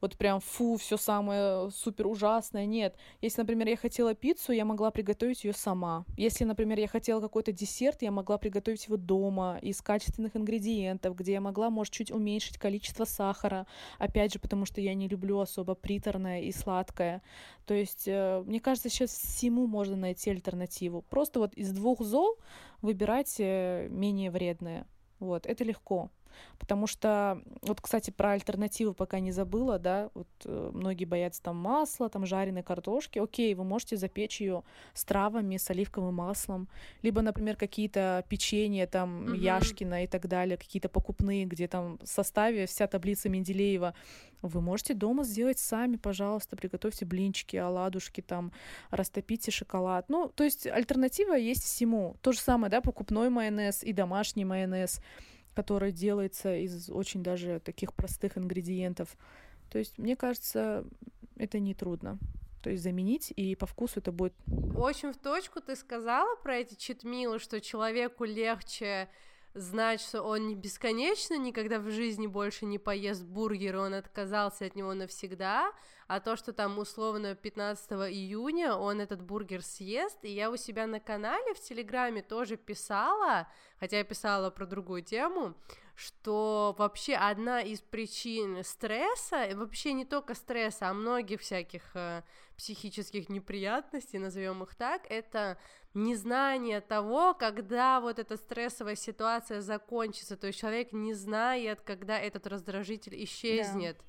вот прям фу, все самое супер ужасное. Нет. Если, например, я хотела пиццу, я могла приготовить ее сама. Если, например, я хотела какой-то десерт, я могла приготовить его дома из качественных ингредиентов, где я могла, может, чуть уменьшить количество сахара. Опять же, потому что я не люблю особо приторное и сладкое. То есть, э, мне кажется, сейчас всему можно найти альтернативу. Просто вот из двух зол выбирать э, менее вредное. Вот, это легко. Потому что, вот, кстати, про альтернативу пока не забыла, да, вот э, многие боятся там масла, там жареной картошки. Окей, вы можете запечь ее с травами, с оливковым маслом, либо, например, какие-то печенья, там, Мгм. Яшкина и так далее, какие-то покупные, где там в составе вся таблица Менделеева. Вы можете дома сделать сами, пожалуйста, приготовьте блинчики, оладушки, там, растопите шоколад. Ну, то есть альтернатива есть всему. То же самое, да, покупной майонез и домашний майонез который делается из очень даже таких простых ингредиентов. То есть, мне кажется, это не трудно. То есть заменить, и по вкусу это будет... Очень в точку ты сказала про эти читмилы, что человеку легче знать, что он не бесконечно никогда в жизни больше не поест бургер, он отказался от него навсегда, а то, что там условно 15 июня он этот бургер съест, и я у себя на канале в Телеграме тоже писала, хотя я писала про другую тему, что вообще одна из причин стресса, вообще не только стресса, а многих всяких э, психических неприятностей, назовем их так, это незнание того, когда вот эта стрессовая ситуация закончится, то есть человек не знает, когда этот раздражитель исчезнет.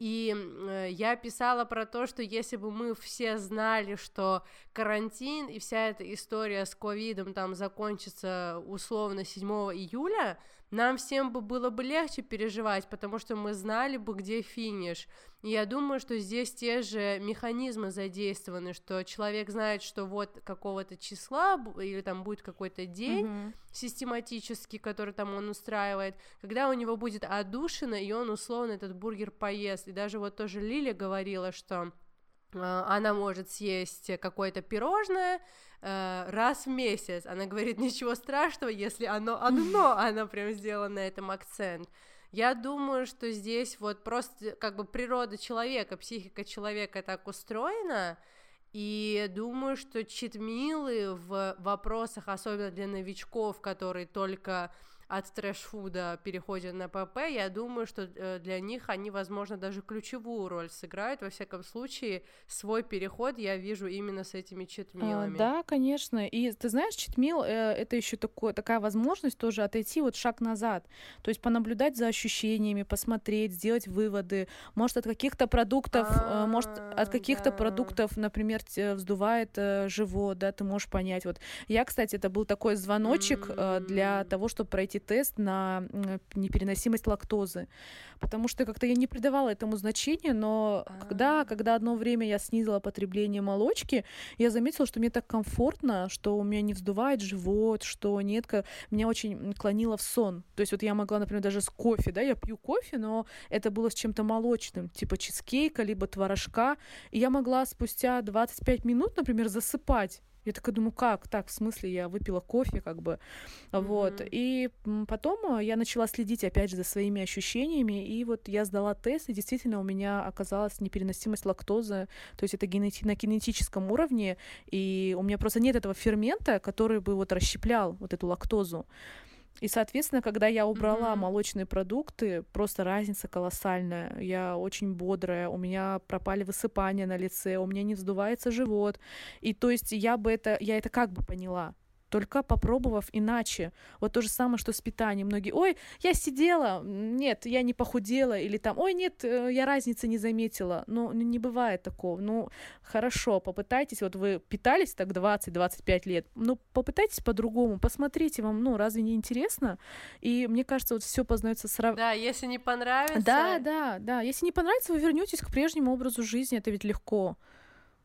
И э, я писала про то, что если бы мы все знали, что карантин и вся эта история с ковидом там закончится условно 7 июля, нам всем бы было бы легче переживать, потому что мы знали бы, где финиш. И я думаю, что здесь те же механизмы задействованы, что человек знает, что вот какого-то числа или там будет какой-то день, Мгм. систематически, который там он устраивает, когда у него будет отдушина, и он условно этот бургер поест. И даже вот тоже Лиля говорила, что она может съесть какое-то пирожное э, раз в месяц. Она говорит, ничего страшного, если оно одно, она прям сделала на этом акцент. Я думаю, что здесь вот просто как бы природа человека, психика человека так устроена, и думаю, что читмилы в вопросах, особенно для новичков, которые только от трэш-фуда переходят на ПП, я думаю, что э, для них они, возможно, даже ключевую роль сыграют. Во всяком случае, свой переход я вижу именно с этими А, читмилами. Да, конечно. И ты знаешь, читмил э, это еще такое, такая возможность тоже отойти вот шаг назад. То есть понаблюдать за ощущениями, посмотреть, сделать выводы. Может, от каких-то продуктов, э, может, А, от каких-то да. продуктов, например, те вздувает э, живот, да, ты можешь понять. Вот я, кстати, это был такой звоночек э, для того, чтобы пройти тест на непереносимость лактозы. Потому что как-то я не придавала этому значения, но когда, А. когда одно время я снизила потребление молочки, я заметила, что мне так комфортно, что у меня не вздувает живот, что нет, меня очень клонило в сон. То есть вот я могла, например, даже с кофе, да, я пью кофе, но это было с чем-то молочным, типа чизкейка, либо творожка, и я могла спустя 25 минут, например, засыпать. Я такая думаю, как? Так, в смысле, я выпила кофе, как бы. Вот. Мгм. И потом э, я начала следить, опять же, за своими ощущениями, и вот я сдала тест, и действительно у меня оказалась непереносимость лактозы, то есть это генети- на генетическом уровне, и у меня просто нет этого фермента, который бы вот расщеплял вот эту лактозу. И, соответственно, когда я убрала Мгм. молочные продукты, просто разница колоссальная. Я очень бодрая, у меня пропали высыпания на лице, у меня не вздувается живот. И то есть я бы это, я это как бы поняла? Только попробовав иначе. Вот то же самое, что с питанием. Многие, ой, я сидела, нет, я не похудела, или там, ой, нет, э, я разницы не заметила. Ну, не бывает такого. Ну, хорошо, попытайтесь, вот вы питались так 20-25 лет, ну, попытайтесь по-другому, посмотрите, вам, ну, разве не интересно? И мне кажется, вот все познается срав... Да, если не понравится... Да, да, да. Если не понравится, вы вернетесь к прежнему образу жизни, это ведь легко.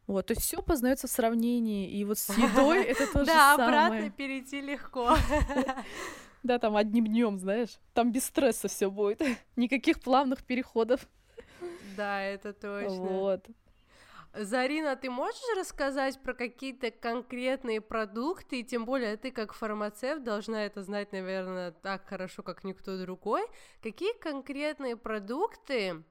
Вот, то есть все познается в сравнении, и вот с едой это то же Да, самое. обратно перейти легко. Да, там одним днем, знаешь, там без стресса все будет, никаких плавных переходов. Да, это точно. Вот. Зарина, ты можешь рассказать про какие-то конкретные продукты, и тем более ты как фармацевт должна это знать, наверное, так хорошо, как никто другой. Какие конкретные продукты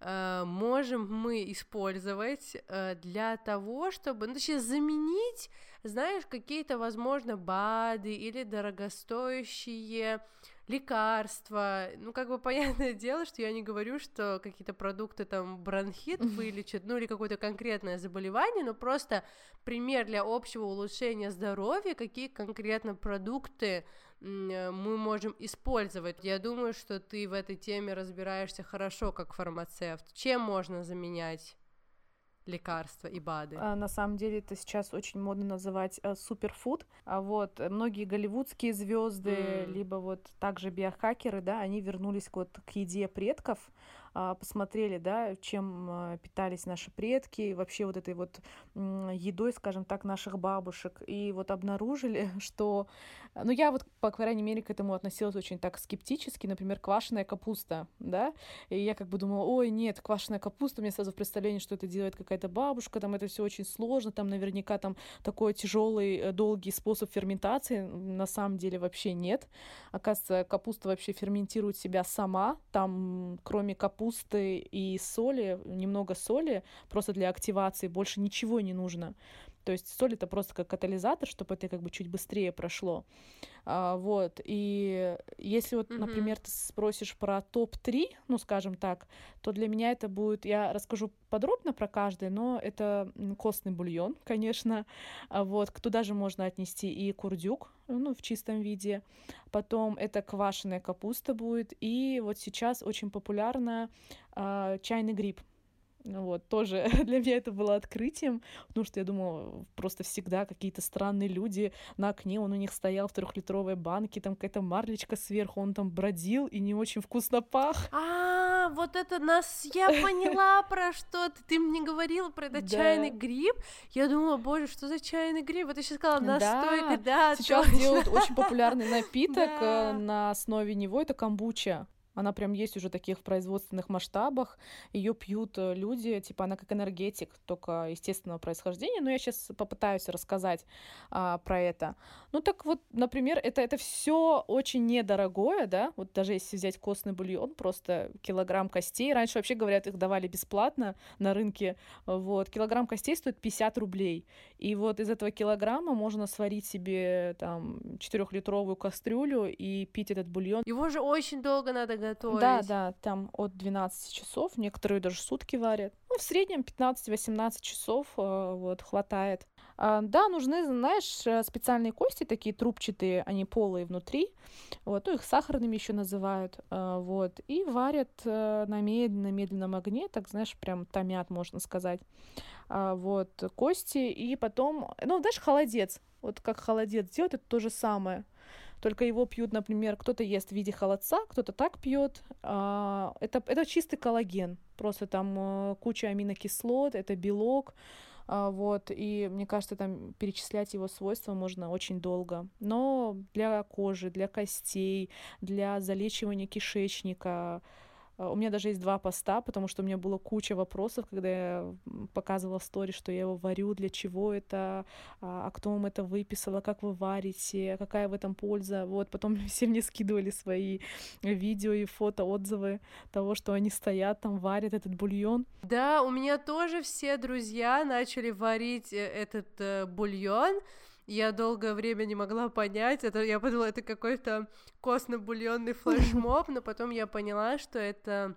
можем мы использовать э, для того, чтобы, ну, точнее, заменить, знаешь, какие-то, возможно, БАДы или дорогостоящие лекарства. Ну, как бы понятное дело, что я не говорю, что какие-то продукты там бронхит вылечат, ну или какое-то конкретное заболевание, но просто пример для общего улучшения здоровья, какие конкретно продукты мы можем использовать. Я думаю, что ты в этой теме разбираешься хорошо как фармацевт. Чем можно заменять лекарства и БАДы. А, на самом деле это сейчас очень модно называть а, суперфуд. А вот многие голливудские звезды, mm. либо вот также биохакеры, да, они вернулись вот к еде предков, посмотрели, да, чем а, питались наши предки, вообще вот этой вот едой, скажем так, наших бабушек, и вот обнаружили, что, ну, я вот, по крайней мере, к этому относилась очень так скептически, например, квашеная капуста, да, и я как бы думала, ой, нет, квашеная капуста, у меня сразу в представлении, что это делает какая-то бабушка, там это все очень сложно, там наверняка там такой тяжелый, э, долгий способ ферментации, на самом деле вообще нет, оказывается, капуста вообще ферментирует себя сама, там, кроме капусты, капусты и соли, немного соли, просто для активации, больше ничего не нужно. То есть соль это просто как катализатор, чтобы это как бы чуть быстрее прошло. А, вот. И если вот, mm-hmm. например, ты спросишь про топ-3, ну, скажем так, то для меня это будет, я расскажу подробно про каждый, но это костный бульон, конечно. А вот. Туда же можно отнести и курдюк, ну, в чистом виде. Потом это квашеная капуста будет. И вот сейчас очень популярно а, чайный гриб. Вот, тоже для меня это было открытием, потому что я думала, просто всегда какие-то странные люди на окне, он у них стоял в трехлитровой банке, там какая-то марлечка сверху, он там бродил и не очень вкусно пах. А, вот это нас, я поняла про что ты, ты мне говорила про этот чайный гриб, я думала, боже, что за чайный гриб, вот ты сейчас сказала, настойка, да, Сейчас делают очень популярный напиток э, на основе него, это камбуча. Она прям есть уже таких в производственных масштабах. Ее пьют э, люди, типа она как энергетик, только естественного происхождения. Но я сейчас попытаюсь рассказать а, про это. Ну так вот, например, это, это все очень недорогое, да, вот даже если взять костный бульон, просто килограмм костей. Раньше вообще, говорят, их давали бесплатно на рынке. Вот, килограмм костей стоит 50 рублей. И вот из этого килограмма можно сварить себе там 4-литровую кастрюлю и пить этот бульон. Его же очень долго надо готовить. Да, да, там от 12 часов, некоторые даже сутки варят. Ну, в среднем 15-18 часов э, вот хватает. А, да, нужны, знаешь, э, специальные кости, такие трубчатые, они полые внутри, вот, ну, их сахарными еще называют, а, вот, и варят э, на медленном-медленном огне, так, знаешь, прям томят, можно сказать, а, вот, кости, и потом, ну, знаешь, холодец, вот как холодец делают, это то же самое, только его пьют, например, кто-то ест в виде холодца, кто-то так пьет. Это, это чистый коллаген, просто там э, куча аминокислот, это белок, а, вот, и мне кажется, там перечислять его свойства можно очень долго. Но для кожи, для костей, для залечивания кишечника, а, у меня даже есть два поста, потому что у меня было куча вопросов, когда я показывала в стори, что я его варю, для чего это, а, а кто вам это выписал, как вы варите, какая в этом польза. Вот, потом все мне скидывали свои видео и фото, отзывы того, что они стоят там, варят этот бульон. Да, у меня тоже все друзья начали варить э, этот э, бульон, я долгое время не могла понять, это я подумала, это какой-то костно-бульонный флешмоб, но потом я поняла, что это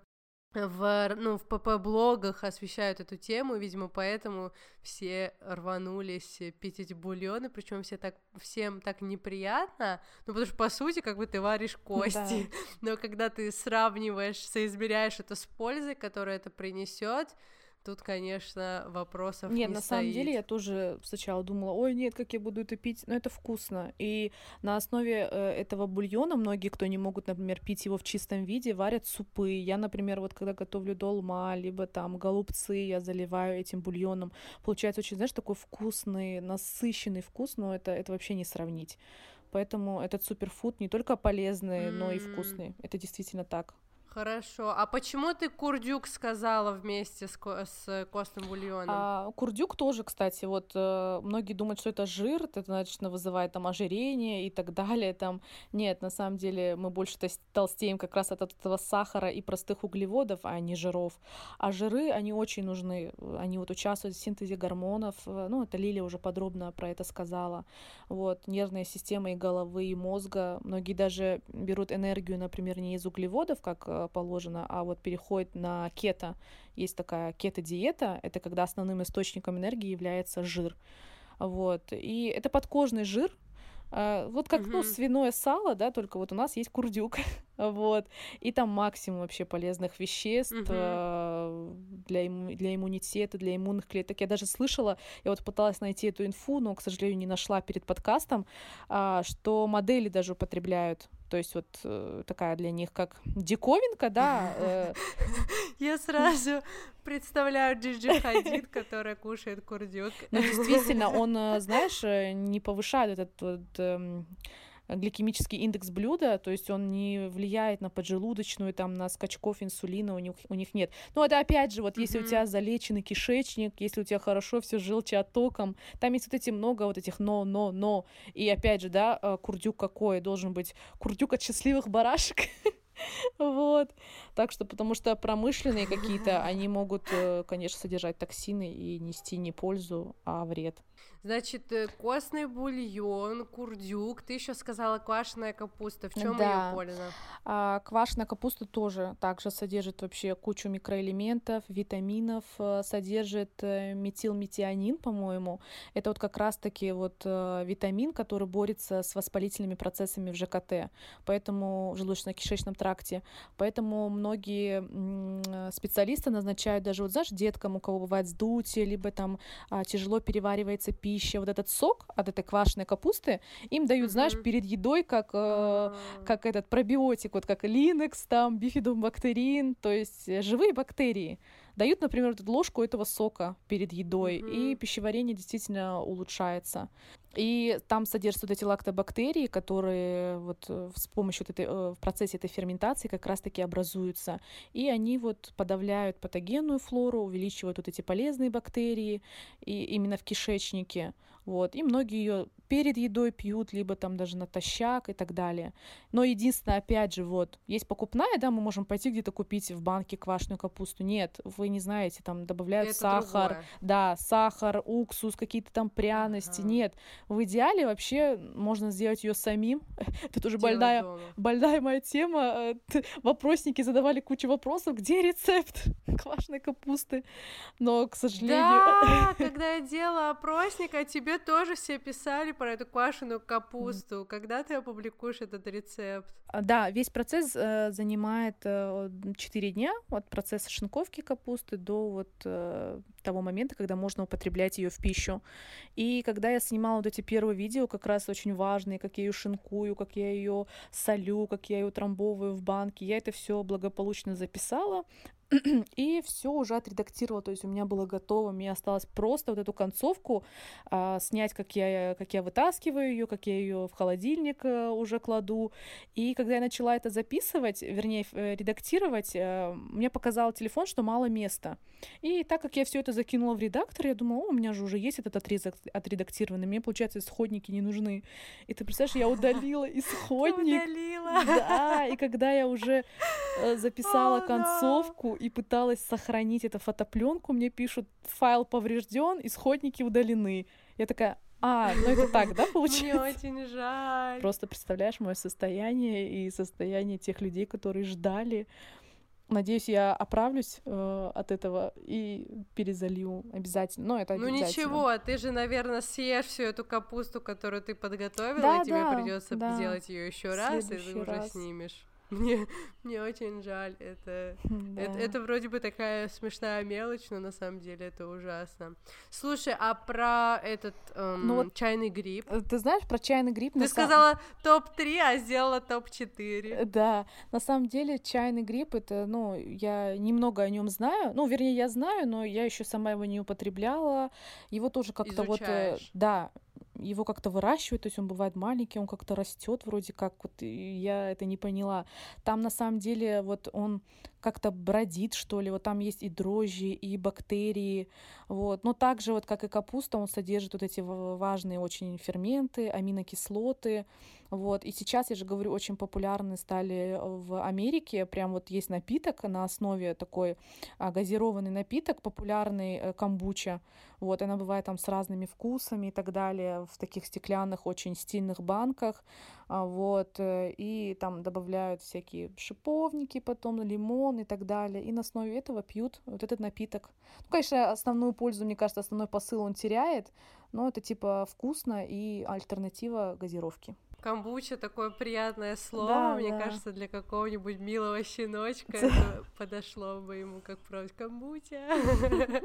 в, ну, в ПП-блогах освещают эту тему, видимо, поэтому все рванулись пить эти бульоны, причем все так, всем так неприятно, ну, потому что, по сути, как бы ты варишь кости, да. но когда ты сравниваешь, соизмеряешь это с пользой, которую это принесет, Тут, конечно, вопросов нет, не на стоит. самом деле я тоже сначала думала, ой, нет, как я буду это пить, но это вкусно. И на основе э, этого бульона многие, кто не могут, например, пить его в чистом виде, варят супы. Я, например, вот когда готовлю долма, либо там голубцы, я заливаю этим бульоном. Получается очень, знаешь, такой вкусный, насыщенный вкус, но это, это вообще не сравнить. Поэтому этот суперфуд не только полезный, mm. но и вкусный. Это действительно так. Хорошо. А почему ты курдюк сказала вместе с, ко- с костным бульоном? А, курдюк тоже, кстати, вот э, многие думают, что это жир, это значит вызывает там ожирение и так далее. Там нет, на самом деле мы больше тос- толстеем как раз от этого сахара и простых углеводов, а не жиров. А жиры, они очень нужны, они вот участвуют в синтезе гормонов. Ну, это Лилия уже подробно про это сказала. Вот нервная система и головы и мозга. Многие даже берут энергию, например, не из углеводов, как э, положено, а вот переходят на кето. Есть такая кето-диета, это когда основным источником энергии является жир. Вот. И это подкожный жир, вот как, ну, Мгм. свиное сало, да, только вот у нас есть курдюк, вот, и там максимум вообще полезных веществ а, для, имму- для иммунитета, для иммунных клеток. Я даже слышала, я вот пыталась найти эту инфу, но, к сожалению, не нашла перед подкастом, а, что модели даже употребляют, то есть вот э, такая для них как диковинка, да, э, Я сразу представляю Джиджи Хадид, которая кушает курдюк. Но действительно, он, э, знаешь, э, не повышает этот вот, эм, гликемический индекс блюда, то есть он не влияет на поджелудочную, там, на скачков инсулина, у них, у них нет. Но это опять же, вот если у тебя залеченный кишечник, если у тебя хорошо все желчеоттоком, там есть вот эти много вот этих но, но, но. И опять же, да, э, курдюк какой? Должен быть курдюк от счастливых барашек. Вот. Так что, потому что промышленные какие-то, они могут, э, конечно, содержать токсины и нести не пользу, а вред. Значит, э, костный бульон, курдюк. Ты еще сказала квашеная капуста. В чем Да. ее польза? А квашеная капуста тоже также содержит вообще кучу микроэлементов, витаминов, э, содержит э, метилметионин, по-моему. Это вот как раз-таки вот витамин, который борется с воспалительными процессами в ЖКТ, поэтому в желудочно-кишечном тракте. Поэтому многие специалисты назначают даже вот, знаешь, деткам, у кого бывает сдутие, либо там а, тяжело переваривается пища, вот этот сок от этой квашеной капусты им дают, знаешь, Мгм. перед едой как э, А, как этот пробиотик, вот как линекс, там, бифидобактерин, то есть э, живые бактерии. Дают, например, вот эту ложку этого сока перед едой, и Мгм. пищеварение действительно улучшается. И там содержатся вот эти лактобактерии, которые вот э, с помощью вот этой, э, в процессе этой ферментации как раз-таки образуются. И они вот подавляют патогенную флору, увеличивают вот эти полезные бактерии и именно в кишечнике. Вот. И многие ее перед едой пьют, либо там даже натощак и так далее. Но единственное, опять же, вот, есть покупная, да, мы можем пойти где-то купить в банке квашеную капусту. Нет, вы не знаете, там добавляют это сахар, другое. да, сахар, уксус, какие-то там пряности. Ага. Нет, в идеале вообще можно сделать ее самим. Это тоже Делать больная, дома. больная моя тема. Э, Вопросники задавали кучу вопросов, где рецепт квашеной капусты. Но, к сожалению... Да, когда я делала опросник, а тебе тоже все писали про эту квашеную капусту. Когда ты опубликуешь этот рецепт? А, Да, весь процесс э, занимает 4 дня от процесса шинковки капусты до вот э, того момента, когда можно употреблять ее в пищу. И когда я снимала вот эти первые видео, как раз очень важные, как я ее шинкую, как я ее солю, как я ее трамбовываю в банке, я это все благополучно записала. И все уже отредактировала, то есть у меня было готово, мне осталось просто вот эту концовку а, снять, как я, как я вытаскиваю ее, как я ее в холодильник а, уже кладу, и когда я начала это записывать, вернее, э, редактировать, э, мне показал телефон, что мало места. И так как я все это закинула в редактор, я думала, у меня же уже есть этот отрезок отредактированный, мне, получается, исходники не нужны. И ты представляешь, я удалила исходник. удалила. Да, и когда я уже записала концовку и пыталась сохранить эту фотопленку, мне пишут, файл поврежден, исходники удалены. Я такая, а, ну это так, да, Мне получается? очень жаль. Просто представляешь мое состояние и состояние тех людей, которые ждали. Надеюсь, я оправлюсь э, от этого и перезалью обязательно. Но это Ну обязательно. ничего, ты же, наверное, съешь всю эту капусту, которую ты подготовила, Да, и тебе да, придется да. сделать ее еще раз, и ты уже раз. снимешь. Мне, мне очень жаль. Это, Да. это, это вроде бы такая смешная мелочь, но на самом деле это ужасно. Слушай, а про этот эм, Ну вот- чайный гриб? Э, Ты знаешь, про чайный гриб... Ты сказала топ-3, а сделала Э, топ-4. Да, на самом деле чайный гриб это, ну, я немного о нем знаю. Ну, вернее, я знаю, но я еще сама его не употребляла. Его тоже как-то вот, э, да, его как-то выращивают, то есть он бывает маленький, он как-то растет вроде как, вот я это не поняла. Там на самом деле вот он как-то бродит, что ли, вот там есть и дрожжи, и бактерии, вот. Но также вот как и капуста, он содержит вот эти важные очень ферменты, аминокислоты, вот. И сейчас, я же говорю, очень популярны стали в Америке, прям вот есть напиток на основе такой а, газированный напиток, популярный э, камбуча, вот, она бывает там с разными вкусами и так далее, в таких стеклянных, очень стильных банках, а, вот, э, и там добавляют всякие шиповники потом, лимон и так далее, и на основе этого пьют вот этот напиток. Ну, конечно, основную пользу, мне кажется, основной посыл он теряет, но это типа вкусно и альтернатива газировки. Камбуча такое приятное слово, да, мне да. кажется, для какого-нибудь милого щеночка это подошло бы ему как просто камбуча.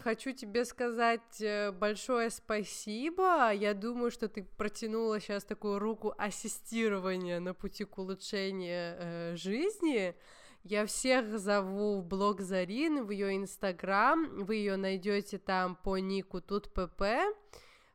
Хочу тебе сказать э, большое спасибо. Я думаю, что ты протянула сейчас такую руку ассистирования на пути к улучшению э, жизни. Я всех зову в блог Зарины, в ее инстаграм. Вы ее найдете там по нику тут pp.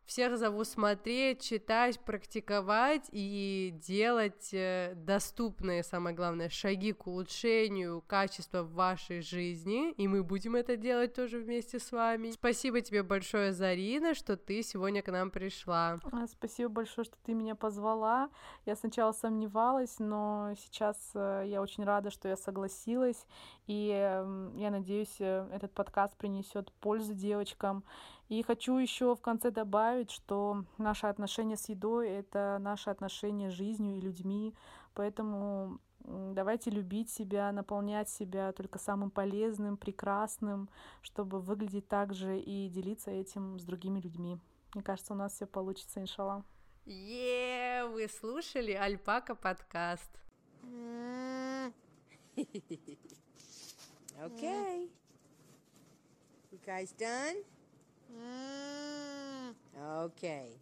Всех зову смотреть, читать, практиковать и делать э, доступные, самое главное, шаги к улучшению качества вашей жизни. И мы будем это делать тоже вместе с вами. Спасибо тебе большое, Зарина, что ты сегодня к нам пришла. А, спасибо большое, что ты меня позвала. Я сначала сомневалась, но сейчас э, я очень рада, что я согласилась. И эм, я надеюсь, э, этот подкаст принесет пользу девочкам. И хочу еще в конце добавить, что наше отношение с едой — это наше отношение с жизнью и людьми, поэтому давайте любить себя, наполнять себя только самым полезным, прекрасным, чтобы выглядеть так же и делиться этим с другими людьми. Мне кажется, у нас все получится, иншалла. Е, вы слушали Альпака подкаст. Okay. You guys done? Mm. Okay.